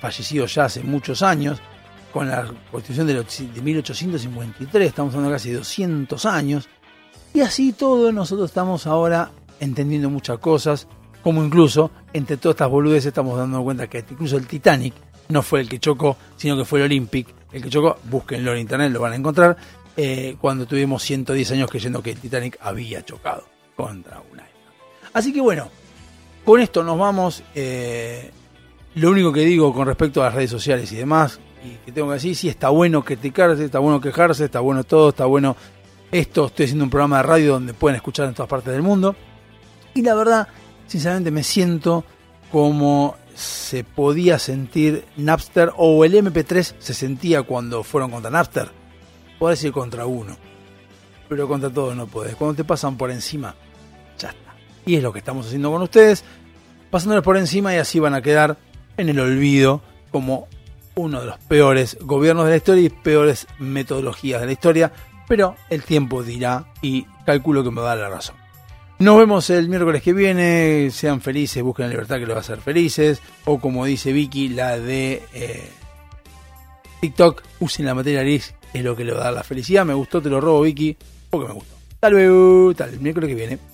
fallecido ya hace muchos años, con la constitución de los- de 1853, estamos hablando casi de 200 años, y así todo nosotros estamos ahora entendiendo muchas cosas, como incluso entre todas estas boludeces estamos dando cuenta que incluso el Titanic no fue el que chocó, sino que fue el Olympic el que chocó, búsquenlo en internet, lo van a encontrar, eh, cuando tuvimos 110 años creyendo que el Titanic había chocado contra una isla. Así que bueno, con esto nos vamos. eh, lo único que digo con respecto a las redes sociales y demás, y que tengo que decir, sí, está bueno criticarse, está bueno quejarse, está bueno todo, está bueno esto. Estoy haciendo un programa de radio donde pueden escuchar en todas partes del mundo. Y la verdad, sinceramente me siento como se podía sentir Napster o el MP3 se sentía cuando fueron contra Napster. Podés ir contra uno, pero contra todos no podés. Cuando te pasan por encima, ya está. Y es lo que estamos haciendo con ustedes, pasándoles por encima y así van a quedar en el olvido como uno de los peores gobiernos de la historia y peores metodologías de la historia, pero el tiempo dirá y calculo que me va a dar la razón. Nos vemos el miércoles que viene. Sean felices, busquen la libertad que los va a hacer felices. O como dice Vicky, la de eh, TikTok, usen la materia gris, es lo que le va a dar la felicidad. Me gustó, te lo robo, Vicky, porque me gustó. Hasta hasta el miércoles que viene.